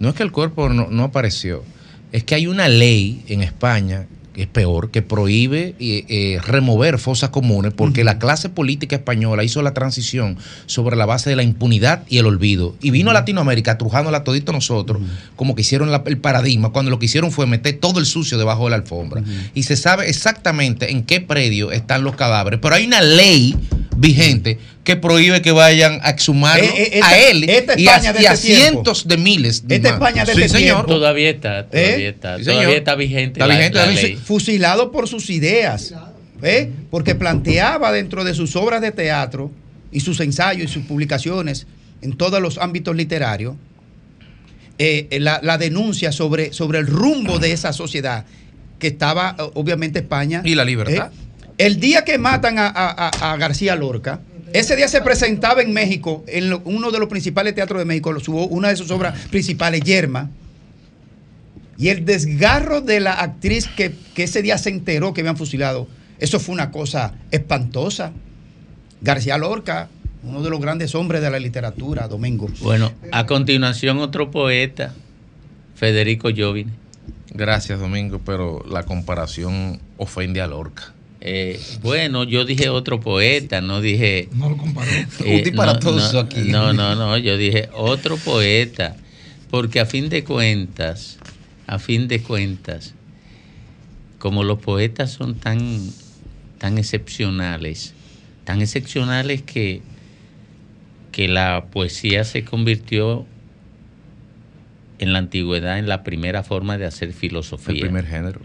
No es que el cuerpo no, no apareció, es que hay una ley en España que es peor, que prohíbe eh, eh, remover fosas comunes porque la clase política española hizo la transición sobre la base de la impunidad y el olvido. Y vino a Latinoamérica trujándola todito nosotros, como que hicieron la- el paradigma, cuando lo que hicieron fue meter todo el sucio debajo de la alfombra. Y se sabe exactamente en qué predio están los cadáveres, pero hay una ley vigente que prohíbe que vayan a exhumarlo Eh, eh, a él esta y a, España de y a este tiempo. cientos de miles de Esta. España de Sí, este señor. tiempo. Todavía está, todavía está. Todavía está vigente, Está la, vigente la la ley. Fusilado por sus ideas, ¿eh? porque planteaba dentro de sus obras de teatro y sus ensayos y sus publicaciones en todos los ámbitos literarios eh, la, la denuncia sobre, sobre el rumbo de esa sociedad que estaba eh, obviamente España. Y la libertad. ¿eh? El día que matan a, a- a- García Lorca, ese día se presentaba en México, en lo- uno de los principales teatros de México, una de sus obras principales, Yerma, y el desgarro de la actriz que, que ese día se enteró que habían fusilado, eso fue una cosa espantosa. García Lorca, uno de los grandes hombres de la literatura, Domingo. Bueno, a continuación otro poeta, Federico Jovine. Gracias, Domingo, pero la comparación ofende a Lorca. Eh, bueno, yo dije otro poeta, no dije... No lo comparó. Eh, Un disparatoso no, aquí. No, no, no, yo dije otro poeta, porque a fin de cuentas, a fin de cuentas, como los poetas son tan, tan excepcionales, tan excepcionales que, que la poesía se convirtió en la antigüedad en la primera forma de hacer filosofía. El primer género.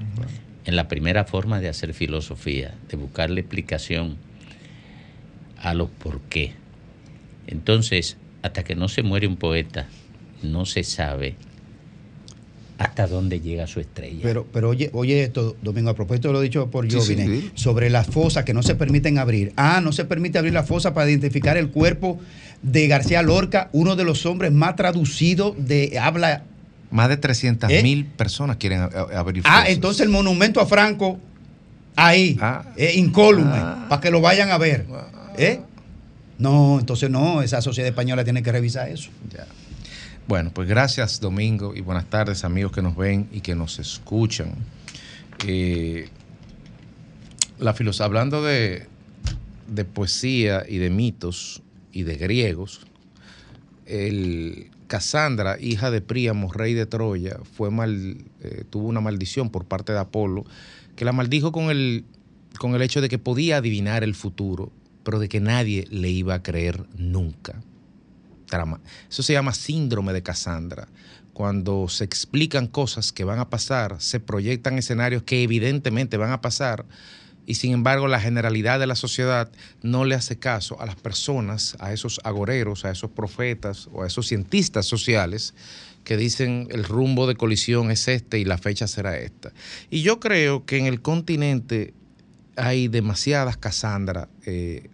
En la primera forma de hacer filosofía, de buscarle explicación a los por qué. Entonces, hasta que no se muere un poeta, no se sabe hasta dónde llega su estrella. Pero, pero oye, oye esto, Domingo, a propósito de lo dicho por Sí, Jovine, sí, sí. sobre las fosas que no se permiten abrir. Ah, no se permite abrir la fosa para identificar el cuerpo de García Lorca, uno de los hombres más traducidos de habla. Más de 300 ¿Eh? mil personas quieren abrir Ah, fosas. entonces el monumento a Franco, ahí, eh, incólume, para que lo vayan a ver. ¿Eh? No, entonces no, esa sociedad española tiene que revisar eso. Bueno, pues gracias Domingo y buenas tardes amigos que nos ven y que nos escuchan. Eh, la hablando de, de poesía y de mitos y de griegos, el Casandra, hija de Príamo, rey de Troya, fue mal, eh, tuvo una maldición por parte de Apolo, que la maldijo con el, con el hecho de que podía adivinar el futuro, pero de que nadie le iba a creer nunca Eso se llama síndrome de Cassandra. Cuando se explican cosas que van a pasar, se proyectan escenarios que evidentemente van a pasar y sin embargo la generalidad de la sociedad no le hace caso a las personas, a esos agoreros, a esos profetas o a esos cientistas sociales que dicen el rumbo de colisión es este y la fecha será esta. Y yo creo que en el continente hay demasiadas Cassandra eh,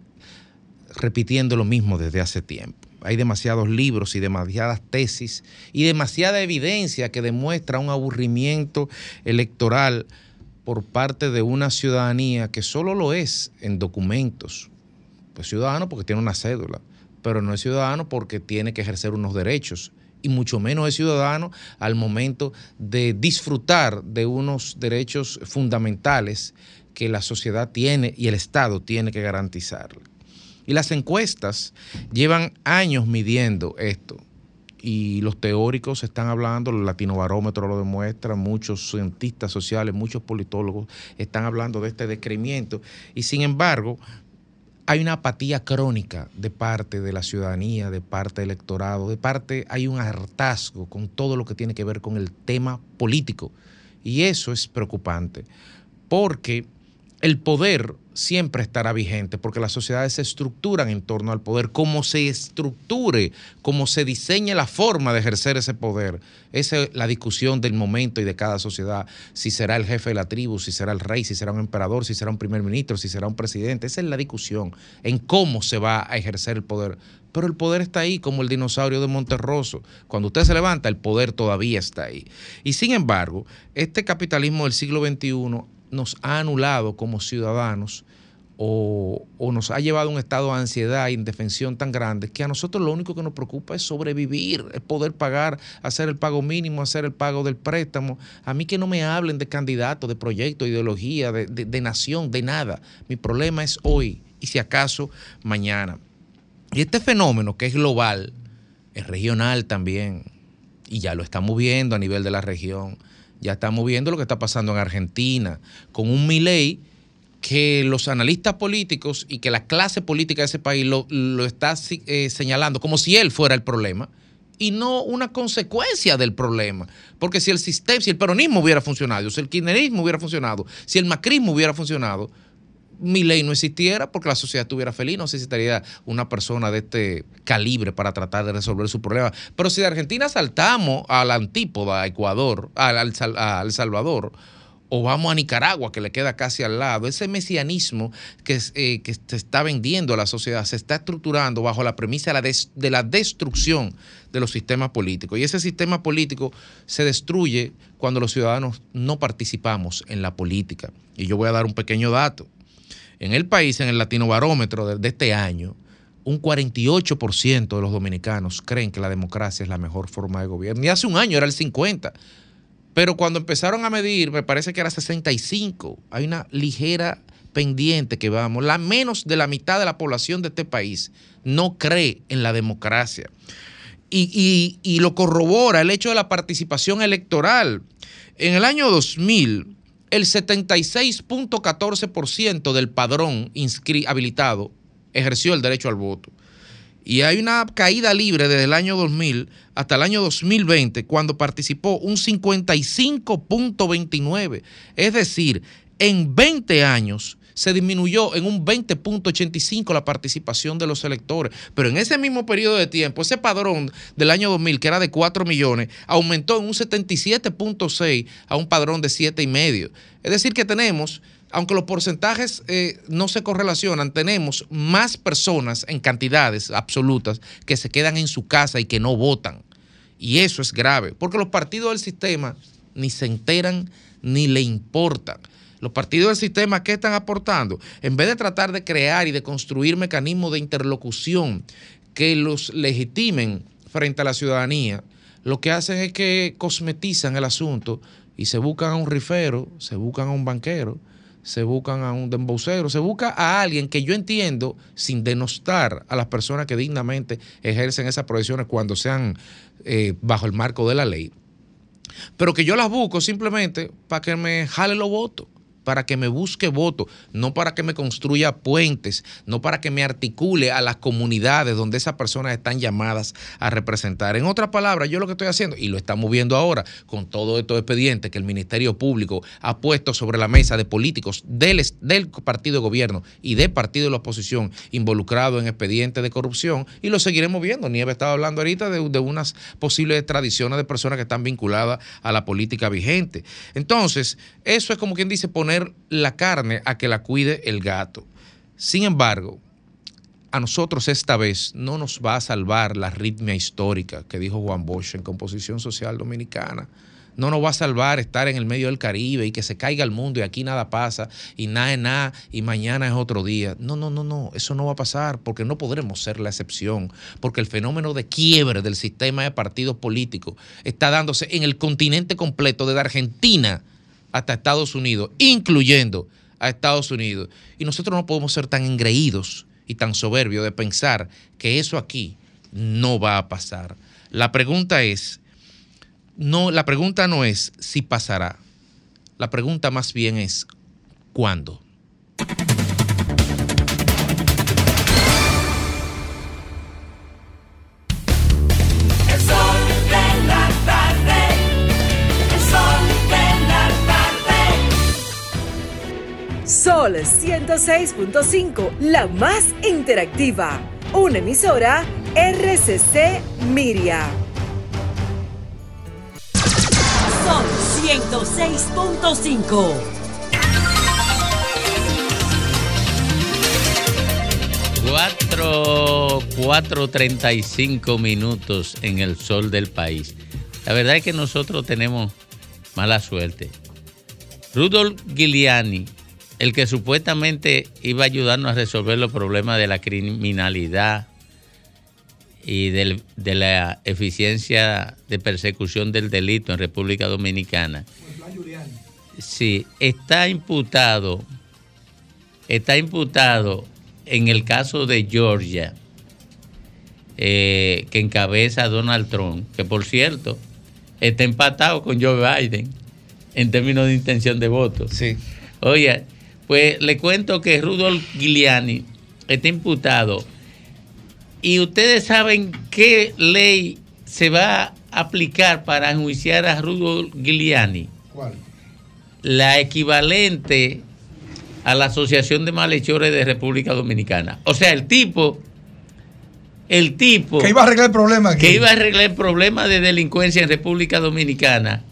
repitiendo lo mismo desde hace tiempo. Hay demasiados libros y demasiadas tesis y demasiada evidencia que demuestra un aburrimiento electoral por parte de una ciudadanía que solo lo es en documentos. Pues ciudadano porque tiene una cédula, pero no es ciudadano porque tiene que ejercer unos derechos y mucho menos es ciudadano al momento de disfrutar de unos derechos fundamentales que la sociedad tiene y el Estado tiene que garantizarle. Y las encuestas llevan años midiendo esto. Y los teóricos están hablando, el latinobarómetro lo demuestra, muchos cientistas sociales, muchos politólogos están hablando de este decrecimiento. Y sin embargo, hay una apatía crónica de parte de la ciudadanía, de parte del electorado, de parte, hay un hartazgo con todo lo que tiene que ver con el tema político. Y eso es preocupante, porque el poder siempre estará vigente, porque las sociedades se estructuran en torno al poder, cómo se estructure, cómo se diseñe la forma de ejercer ese poder. Esa es la discusión del momento y de cada sociedad, si será el jefe de la tribu, si será el rey, si será un emperador, si será un primer ministro, si será un presidente. Esa es la discusión en cómo se va a ejercer el poder. Pero el poder está ahí como el dinosaurio de Monterroso. Cuando usted se levanta, el poder todavía está ahí. Y sin embargo, este capitalismo del siglo XXI nos ha anulado como ciudadanos o, o nos ha llevado a un estado de ansiedad e indefensión tan grande que a nosotros lo único que nos preocupa es sobrevivir, es poder pagar, hacer el pago mínimo, hacer el pago del préstamo. A mí que no me hablen de candidato, de proyecto, ideología, de, de- de nación, de nada. Mi problema es hoy y si acaso mañana. Y este fenómeno que es global, es regional también, y ya lo estamos viendo a nivel de la región. Ya estamos viendo lo que está pasando en Argentina, con un Milei que los analistas políticos y que la clase política de ese país lo, lo está eh, señalando como si él fuera el problema y no una consecuencia del problema. Porque si el sistema, si el peronismo hubiera funcionado, si el kirchnerismo hubiera funcionado, si el macrismo hubiera funcionado, mi ley no existiera porque la sociedad estuviera feliz, no necesitaría una persona de este calibre para tratar de resolver su problema. Pero si de Argentina saltamos a la antípoda, a Ecuador, al, El Salvador, o vamos a Nicaragua, que le queda casi al lado, ese mesianismo que, eh, se está vendiendo a la sociedad se está estructurando bajo la premisa de la destrucción de los sistemas políticos. Y ese sistema político se destruye cuando los ciudadanos no participamos en la política. Y yo voy a dar un pequeño dato. En el país, en el latino barómetro de, este año, un 48% de los dominicanos creen que la democracia es la mejor forma de gobierno. Y hace un año era el 50%. Pero cuando empezaron a medir, me parece que era 65. Hay una ligera pendiente que vamos. La menos de la mitad de la población de este país no cree en la democracia. Y- y lo corrobora el hecho de la participación electoral. En el año 2000, el 76.14% del padrón habilitado ejerció el derecho al voto. Y hay una caída libre desde el año 2000 hasta el año 2020, cuando participó un 55.29. Es decir, en 20 años se disminuyó en un 20.85 la participación de los electores. Pero en ese mismo periodo de tiempo, ese padrón del año 2000, que era de 4 millones, aumentó en un 77.6 a un padrón de 7,5. Es decir, que tenemos aunque los porcentajes eh, no se correlacionan, tenemos más personas en cantidades absolutas que se quedan en su casa y que no votan. Y eso es grave, porque los partidos del sistema ni se enteran ni le importan. Los partidos del sistema, ¿qué están aportando? En vez de tratar de crear y de construir mecanismos de interlocución que los legitimen frente a la ciudadanía, lo que hacen es que cosmetizan el asunto y se buscan a un rifero, se buscan a un banquero, se buscan a un dembocero, se busca a alguien que yo entiendo sin denostar a las personas que dignamente ejercen esas profesiones cuando sean eh, bajo el marco de la ley. Pero que yo las busco simplemente para que me jale los votos, para que me busque votos, no para que me construya puentes, no para que me articule a las comunidades donde esas personas están llamadas a representar. En otras palabras, yo lo que estoy haciendo, y lo estamos viendo ahora con todos estos expedientes que el Ministerio Público ha puesto sobre la mesa de políticos del, del partido de gobierno y del partido de la oposición involucrados en expedientes de corrupción, y lo seguiremos viendo. Nieve estaba hablando ahorita de, de unas posibles tradiciones de personas que están vinculadas a la política vigente. Entonces, eso es como quien dice poner la carne a que la cuide el gato. Sin embargo, a nosotros esta vez no nos va a salvar la ritmia histórica que dijo Juan Bosch en Composición Social Dominicana. No nos va a salvar estar en el medio del Caribe y que se caiga el mundo y aquí nada pasa y nada es nada y mañana es otro día. No, no, no, no, eso no va a pasar porque no podremos ser la excepción, porque el fenómeno de quiebre del sistema de partidos políticos está dándose en el continente completo, desde Argentina hasta Estados Unidos, incluyendo a Estados Unidos. Y nosotros no podemos ser tan engreídos y tan soberbios de pensar que eso aquí no va a pasar. La pregunta es, no, la pregunta no es si pasará. La pregunta más bien es ¿cuándo? Sol 106.5, la más interactiva. Una emisora RCC Miria. Sol 106.5. Cuatro, cuatro treinta y cinco minutos en el sol del país. La verdad es que nosotros tenemos mala suerte. Rudolf Giuliani, el que supuestamente iba a ayudarnos a resolver los problemas de la criminalidad y del- de la eficiencia de persecución del delito en República Dominicana, sí, está imputado, está imputado en el caso de Georgia, eh, que encabeza Donald Trump, que por cierto está empatado con Joe Biden en términos de intención de voto. Sí. Oye, Pues le cuento que Rudolf Giuliani está imputado. Y ustedes saben qué ley se va a aplicar para enjuiciar a Rudolf Giuliani. ¿Cuál? La equivalente a la Asociación de Malhechores de República Dominicana. O sea, el tipo, el tipo Que iba a arreglar el problema aquí. que iba a arreglar el problema de delincuencia en República Dominicana,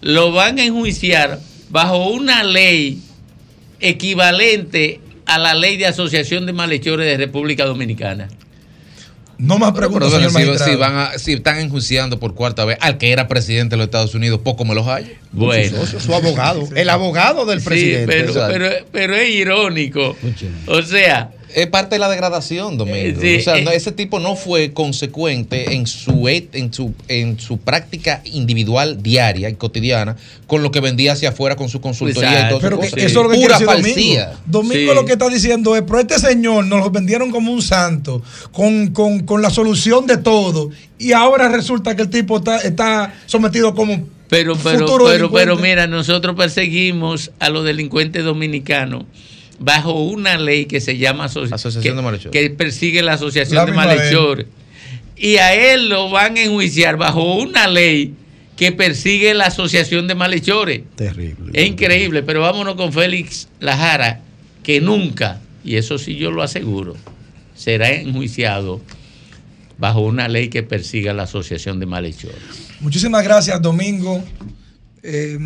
lo van a enjuiciar bajo una ley equivalente a la ley de asociación de malhechores de República Dominicana. No más preguntas, señor si, magistrado. si van a- si están enjuiciando por cuarta vez al que era presidente de los Estados Unidos, poco me los hallo. Bueno. Su, socio, su abogado. El abogado del Sí, presidente. pero, Exacto. pero, pero es irónico. O sea, Es parte de la degradación, Domingo. Sí, o sea, eh. no, ese tipo no fue consecuente en su, en, su, en su práctica individual diaria y cotidiana con lo que vendía hacia afuera con su consultoría y todo Pero que eso. eso es lo que Pura falsía. Domingo. Domingo Sí. lo que está diciendo es, pero este señor nos lo vendieron como un santo, con, con- con la solución de todo, y ahora resulta que el tipo está, está sometido como Pero, pero, futuro pero, pero delincuente. mira, nosotros perseguimos a los delincuentes dominicanos bajo una ley que se llama asoci- Asociación que, de Malhechores. que persigue la asociación La de malhechores. Y a él lo van a enjuiciar bajo una ley que persigue la asociación de malhechores. Terrible. Es increíble, pero vámonos con Félix Lajara, que nunca, y eso sí yo lo aseguro, será enjuiciado bajo una ley que persiga la asociación de malhechores. Muchísimas gracias, Domingo. Eh,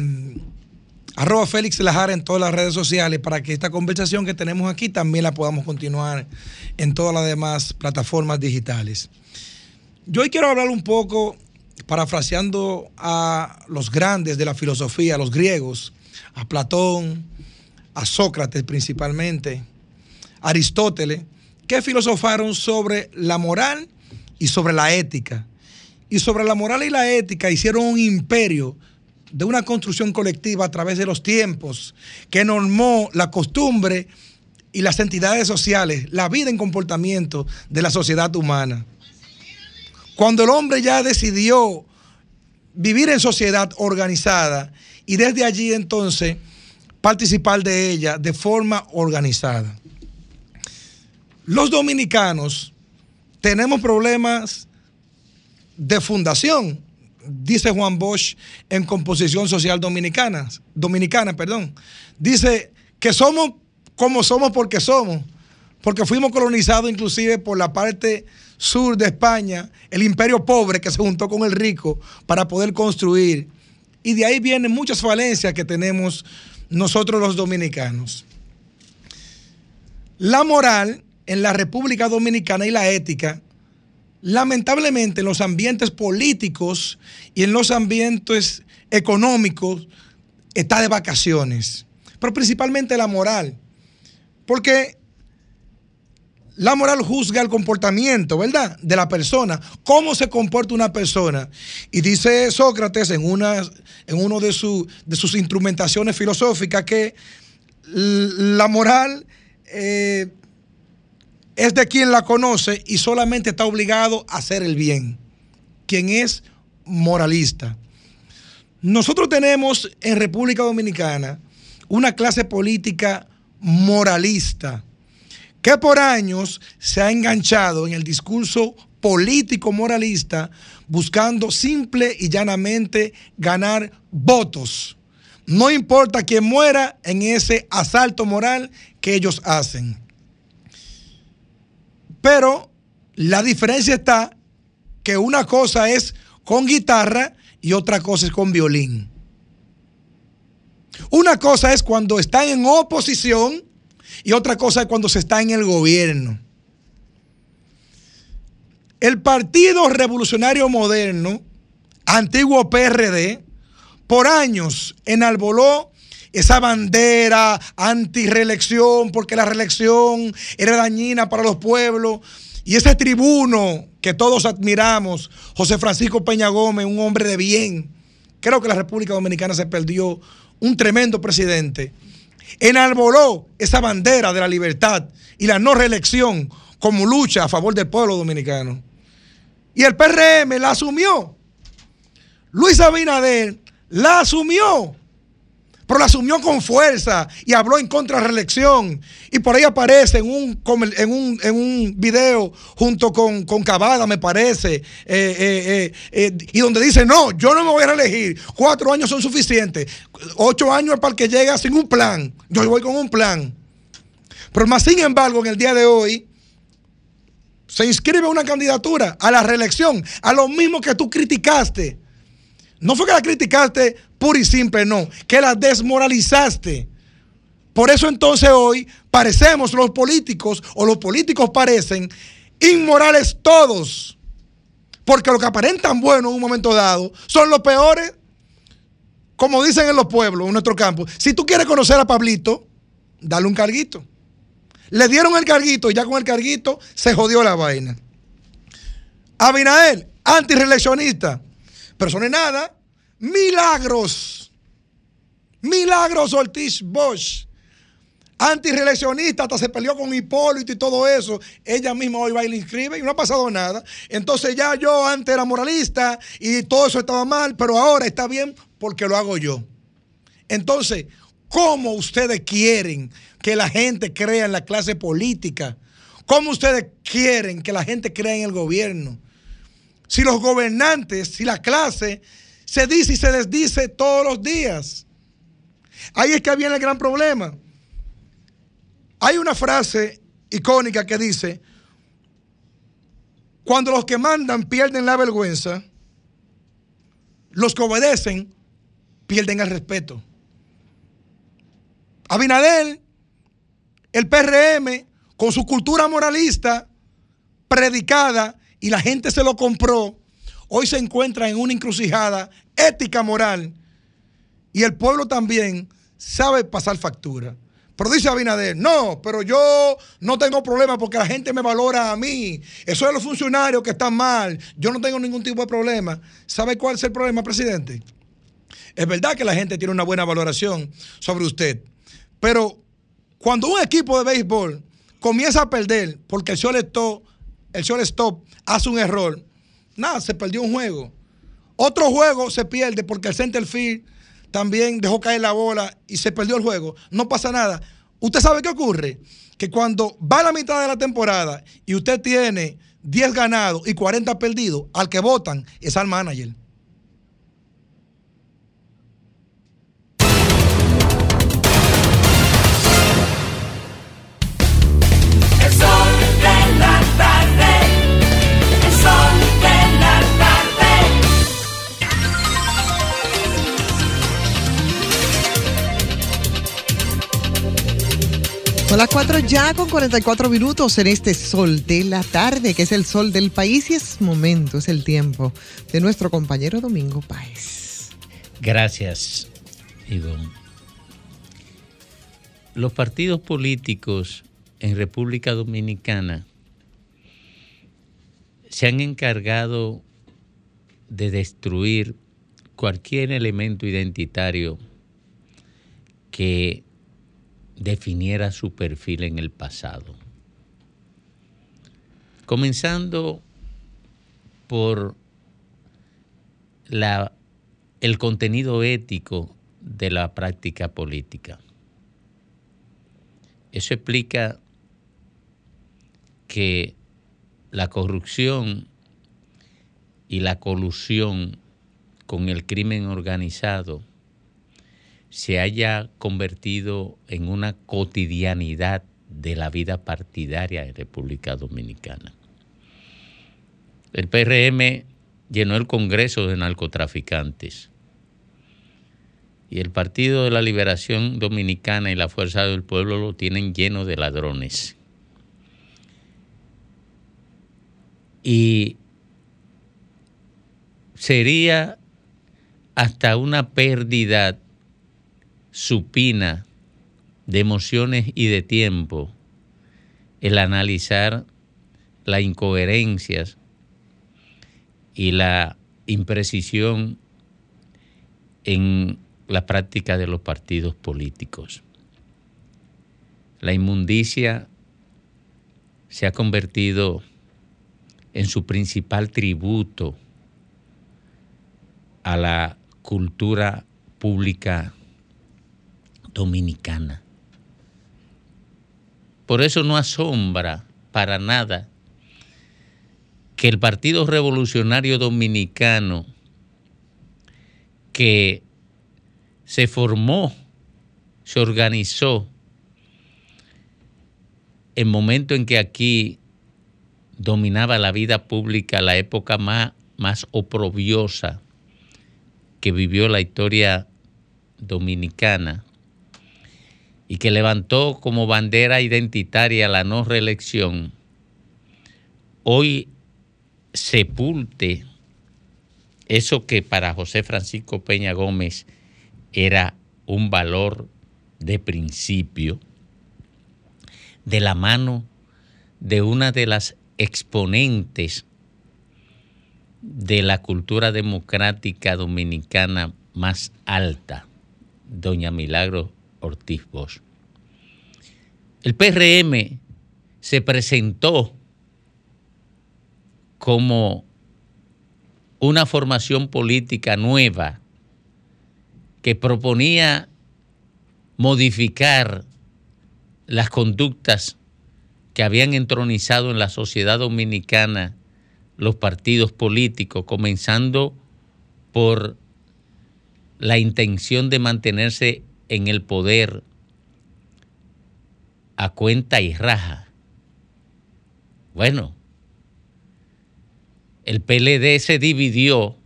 arroba Félix Lajara en todas las redes sociales para que esta conversación que tenemos aquí también la podamos continuar en todas las demás plataformas digitales. Yo hoy quiero hablar un poco, parafraseando a los grandes de la filosofía, a los griegos, a Platón, a Sócrates principalmente, a Aristóteles, que filosofaron sobre la moral y sobre la ética. Y sobre la moral y la ética hicieron un imperio de una construcción colectiva a través de los tiempos que normó la costumbre y las entidades sociales, la vida en comportamiento de la sociedad humana. Cuando el hombre ya decidió vivir en sociedad organizada y desde allí entonces participar de ella de forma organizada. Los dominicanos tenemos problemas de fundación, dice Juan Bosch en Composición Social Dominicana, Dominicana, perdón. Dice que somos como somos porque somos, porque fuimos colonizados inclusive por la parte sur de España, el imperio pobre que se juntó con el rico para poder construir. Y de ahí vienen muchas falencias que tenemos nosotros los dominicanos. La moral en la República Dominicana y la ética lamentablemente en los ambientes políticos y en los ambientes económicos está de vacaciones, pero principalmente la moral, porque la moral juzga el comportamiento, ¿verdad? De la persona, cómo se comporta una persona. Y dice Sócrates en, una, en uno de, de sus instrumentaciones filosóficas que la moral... eh, es de quien la conoce y solamente está obligado a hacer el bien. Quien es moralista. Nosotros tenemos en República Dominicana una clase política moralista que por años se ha enganchado en el discurso político moralista buscando simple y llanamente ganar votos. No importa quién muera en ese asalto moral que ellos hacen. Pero la diferencia está que una cosa es con guitarra y otra cosa es con violín. Una cosa es cuando están en oposición y otra cosa es cuando se está en el gobierno. El Partido Revolucionario Moderno, antiguo PRD, por años enalboló esa bandera anti-reelección, porque la reelección era dañina para los pueblos. Y ese tribuno que todos admiramos, José Francisco Peña Gómez, un hombre de bien, creo que la República Dominicana se perdió un tremendo presidente, enalboló esa bandera de la libertad y la no reelección como lucha a favor del pueblo dominicano. Y el PRM la asumió. Luis Abinader la asumió. Pero la asumió con fuerza y habló en contra de reelección. Y por ahí aparece en un, en un, en un video junto con, con Cavada, me parece, eh, eh, eh, y donde dice, no, yo no me voy a reelegir, cuatro años son suficientes, ocho años es para el que llega sin un plan, yo voy con un plan. Pero más sin embargo, en el día de hoy, se inscribe una candidatura a la reelección, a lo mismo que tú criticaste. No fue que la criticaste pura y simple, no, que la desmoralizaste. Por eso entonces hoy parecemos los políticos, o los políticos parecen inmorales todos. Porque lo que aparentan bueno en un momento dado son los peores, como dicen en los pueblos, en nuestro campo. Si tú quieres conocer a Pablito, dale un carguito. Le dieron el carguito y ya con el carguito se jodió la vaina. Abinader, antireeleccionista. Pero eso no es nada. Milagros. Milagros Ortiz Bosch. Antireeleccionista, hasta se peleó con Hipólito y todo eso. Ella misma hoy va y le inscribe y no ha pasado nada. Entonces ya yo antes era moralista y todo eso estaba mal, pero ahora está bien porque lo hago yo. Entonces, ¿cómo ustedes quieren que la gente crea en la clase política? ¿Cómo ustedes quieren que la gente crea en el gobierno? Si los gobernantes, si la clase se dice y se desdice todos los días. Ahí es que viene el gran problema. Hay una frase icónica que dice, cuando los que mandan pierden la vergüenza, los que obedecen pierden el respeto. Abinader, el PRM, con su cultura moralista predicada y la gente se lo compró, hoy se encuentra en una encrucijada ética moral y el pueblo también sabe pasar factura. Pero dice Abinader, no, pero yo no tengo problema porque la gente me valora a mí. Eso es los funcionarios que están mal. Yo no tengo ningún tipo de problema. ¿Sabe cuál es el problema, presidente? Es verdad que la gente tiene una buena valoración sobre usted. Pero cuando un equipo de béisbol comienza a perder porque el shortstop, el hace un error, nada, se perdió un juego. Otro juego se pierde porque el center field también dejó caer la bola y se perdió el juego. No pasa nada. ¿Usted sabe qué ocurre? Que cuando va a la mitad de la temporada y usted tiene 10 ganados y 40 perdidos, al que votan es al manager. Son las 4 ya con 44 minutos en este sol de la tarde, que es el sol del país y es momento, es el tiempo de nuestro compañero Domingo Páez. Gracias, Ivonne. Los partidos políticos en República Dominicana se han encargado de destruir cualquier elemento identitario que definiera su perfil en el pasado. Comenzando por la, el contenido ético de la práctica política. Eso explica que la corrupción y la colusión con el crimen organizado se haya convertido en una cotidianidad de la vida partidaria en República Dominicana. El PRM llenó el Congreso de narcotraficantes y el Partido de la Liberación Dominicana y la Fuerza del Pueblo lo tienen lleno de ladrones. Y sería hasta una pérdida supina de emociones y de tiempo el analizar las incoherencias y la imprecisión en la práctica de los partidos políticos. La inmundicia se ha convertido en su principal tributo a la cultura pública dominicana. Por eso no asombra para nada que el Partido Revolucionario Dominicano, que se formó, se organizó en momento en que aquí dominaba la vida pública, la época más, más oprobiosa que vivió la historia dominicana y que levantó como bandera identitaria la no reelección, hoy sepulte eso que para José Francisco Peña Gómez era un valor de principio, de la mano de una de las exponentes de la cultura democrática dominicana más alta, doña Milagro Ortiz. El PRM se presentó como una formación política nueva que proponía modificar las conductas que habían entronizado en la sociedad dominicana los partidos políticos, comenzando por la intención de mantenerse en el poder a cuenta y raja. Bueno, el PLD se dividió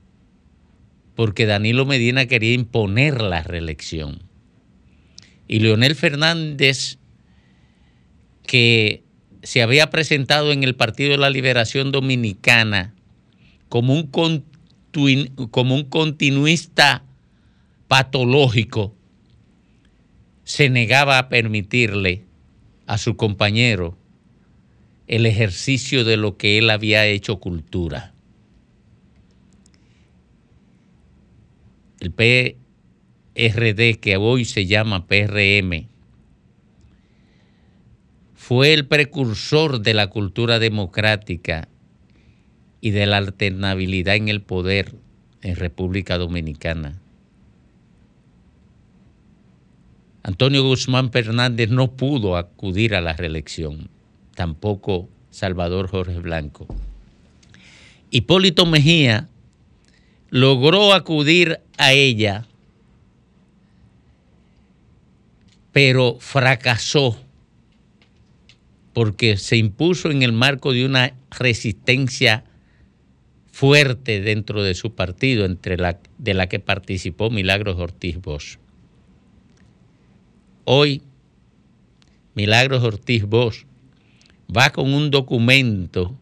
porque Danilo Medina quería imponer la reelección. Y Leonel Fernández, que se había presentado en el Partido de la Liberación Dominicana como un, como un continuista patológico, se negaba a permitirle a su compañero el ejercicio de lo que él había hecho cultura. El PRD, que hoy se llama PRM, fue el precursor de la cultura democrática y de la alternabilidad en el poder en República Dominicana. Antonio Guzmán Fernández no pudo acudir a la reelección tampoco Salvador Jorge Blanco. Hipólito Mejía logró acudir a ella, pero fracasó porque se impuso en el marco de una resistencia fuerte dentro de su partido, entre la, de la que participó Milagros Ortiz Bosch. Hoy, Milagros Ortiz Bosch va con un documento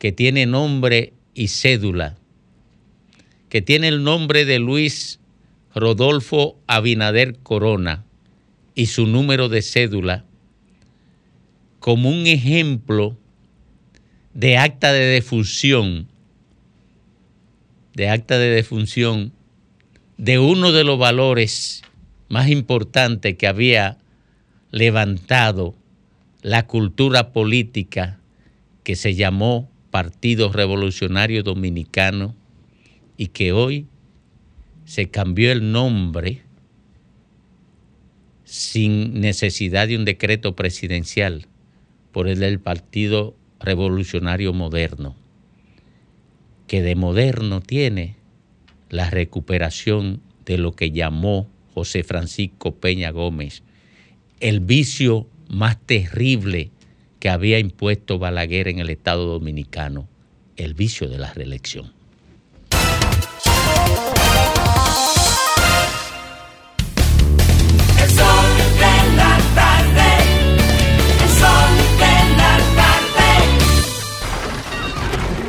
que tiene nombre y cédula, que tiene el nombre de Luis Rodolfo Abinader Corona y su número de cédula, como un ejemplo de acta de defunción, de acta de defunción de uno de los valores más importantes que había levantado la cultura política que se llamó Partido Revolucionario Dominicano y que hoy se cambió el nombre sin necesidad de un decreto presidencial por el del Partido Revolucionario Moderno, que de moderno tiene la recuperación de lo que llamó José Francisco Peña Gómez, el vicio más terrible que había impuesto Balaguer en el Estado Dominicano, el vicio de la reelección.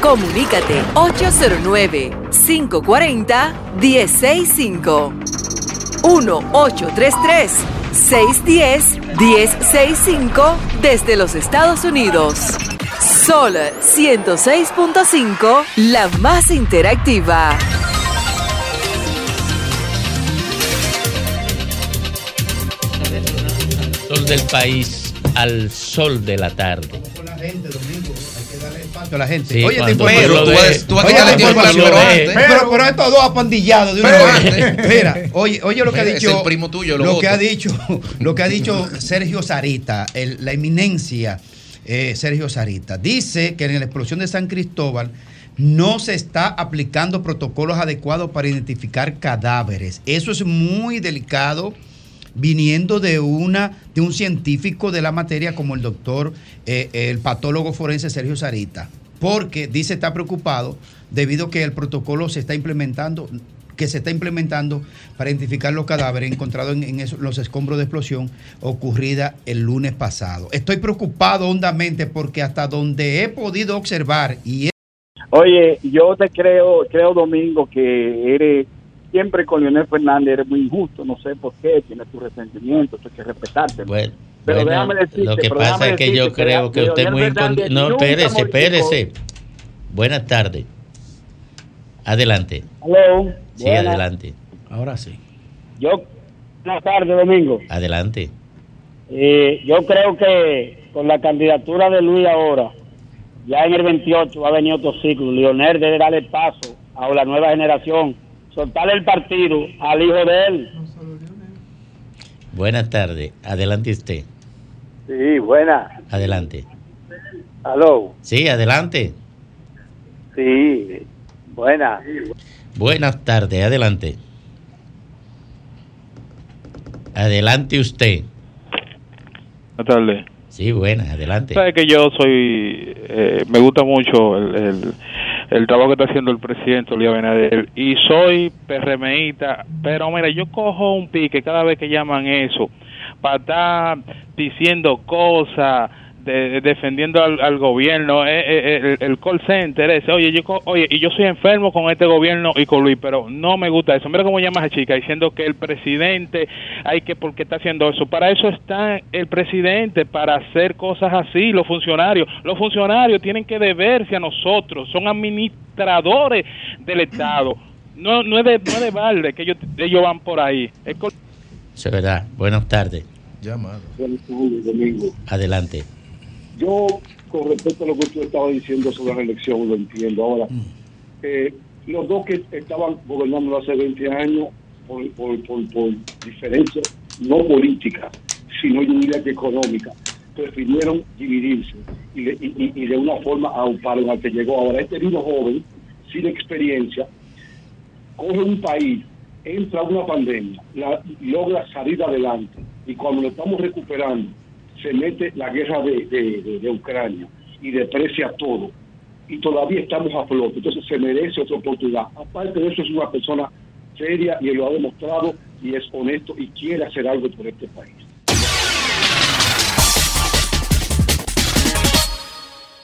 Comunícate 809 540 165 1-833-610-1065 desde los Estados Unidos. Sol 106.5, la más interactiva. Sol del país al sol de la tarde. A la gente. Sí, Oye, cuando te tú lo ves- tú vas a quitarle tiempo a la información. pero. Pero, pero estos dos apandillados de una Pero vez. Mira, oye, oye lo que ha Mira, es dicho. el primo tuyo, lo lo que ha dicho, lo que ha dicho Sergio Sarita, el- la eminencia eh, Sergio Sarita. Dice que en la explosión de San Cristóbal no se está aplicando protocolos adecuados para identificar cadáveres. Eso es muy delicado viniendo de una de un científico de la materia como el doctor, eh, el patólogo forense Sergio Sarita, porque dice está preocupado debido a que el protocolo se está implementando que se está implementando para identificar los cadáveres encontrados en, en los escombros de explosión ocurrida el lunes pasado. Estoy preocupado hondamente porque hasta donde he podido observar y Oye, yo te creo, creo Domingo que eres siempre con Leonel Fernández eres muy injusto, no sé por qué, tienes tu resentimiento, hay que respetarte. Bueno, Pero bueno, déjame decirte, lo que pasa es que yo que creo que usted es muy Fernández incondi- No, espérese, espérese. Buenas tardes. Adelante. Aló, Sí, buenas. adelante. Ahora sí. Yo, buenas tardes, Domingo. Adelante. Eh, yo creo que con la candidatura de Luis ahora, ya en el 28 va a venir otro ciclo. Leonel debe darle paso a la nueva generación, soltarle el partido al hijo de él. Buenas tardes. Adelante usted. Sí, buena. Adelante. Aló, Sí, adelante. sí, buena. Buenas tardes. Adelante. Adelante usted. Buenas tardes. Sí, buenas. Adelante. Sabes que yo soy, eh, me gusta mucho el, el, el trabajo que está haciendo el presidente Luis Abinader. Y soy PRMista, pero mira, yo cojo un pique cada vez que llaman eso para estar diciendo cosas, de- defendiendo al, al gobierno, eh, eh, el, el call center ese, oye, yo, co- oye, y yo soy enfermo con este gobierno y con Luis, pero no me gusta eso. Mira cómo llama a chica diciendo que el presidente, hay que, ¿por qué está haciendo eso? Para eso está el presidente, para hacer cosas así, los funcionarios. Los funcionarios tienen que deberse a nosotros, son administradores del Estado. No, no es de, no es de balde que ellos, ellos van por ahí. Es verdad. Buenas tardes. Llamado. Domingo. Adelante. Yo, con respecto a lo que usted estaba diciendo sobre la reelección, lo entiendo. Ahora, eh, los dos que estaban gobernando hace 20 años por, por, por, por diferencias no políticas, sino yo diría que económicas, prefirieron dividirse y de una forma auparon al que llegó. Ahora, este vino joven, sin experiencia, coge un país, entra una pandemia, la, logra salir adelante y cuando lo estamos recuperando, se mete la guerra de, de- Ucrania y deprecia todo y todavía estamos a flote, entonces se merece otra oportunidad. Aparte de eso es una persona seria y lo ha demostrado y es honesto y quiere hacer algo por este país.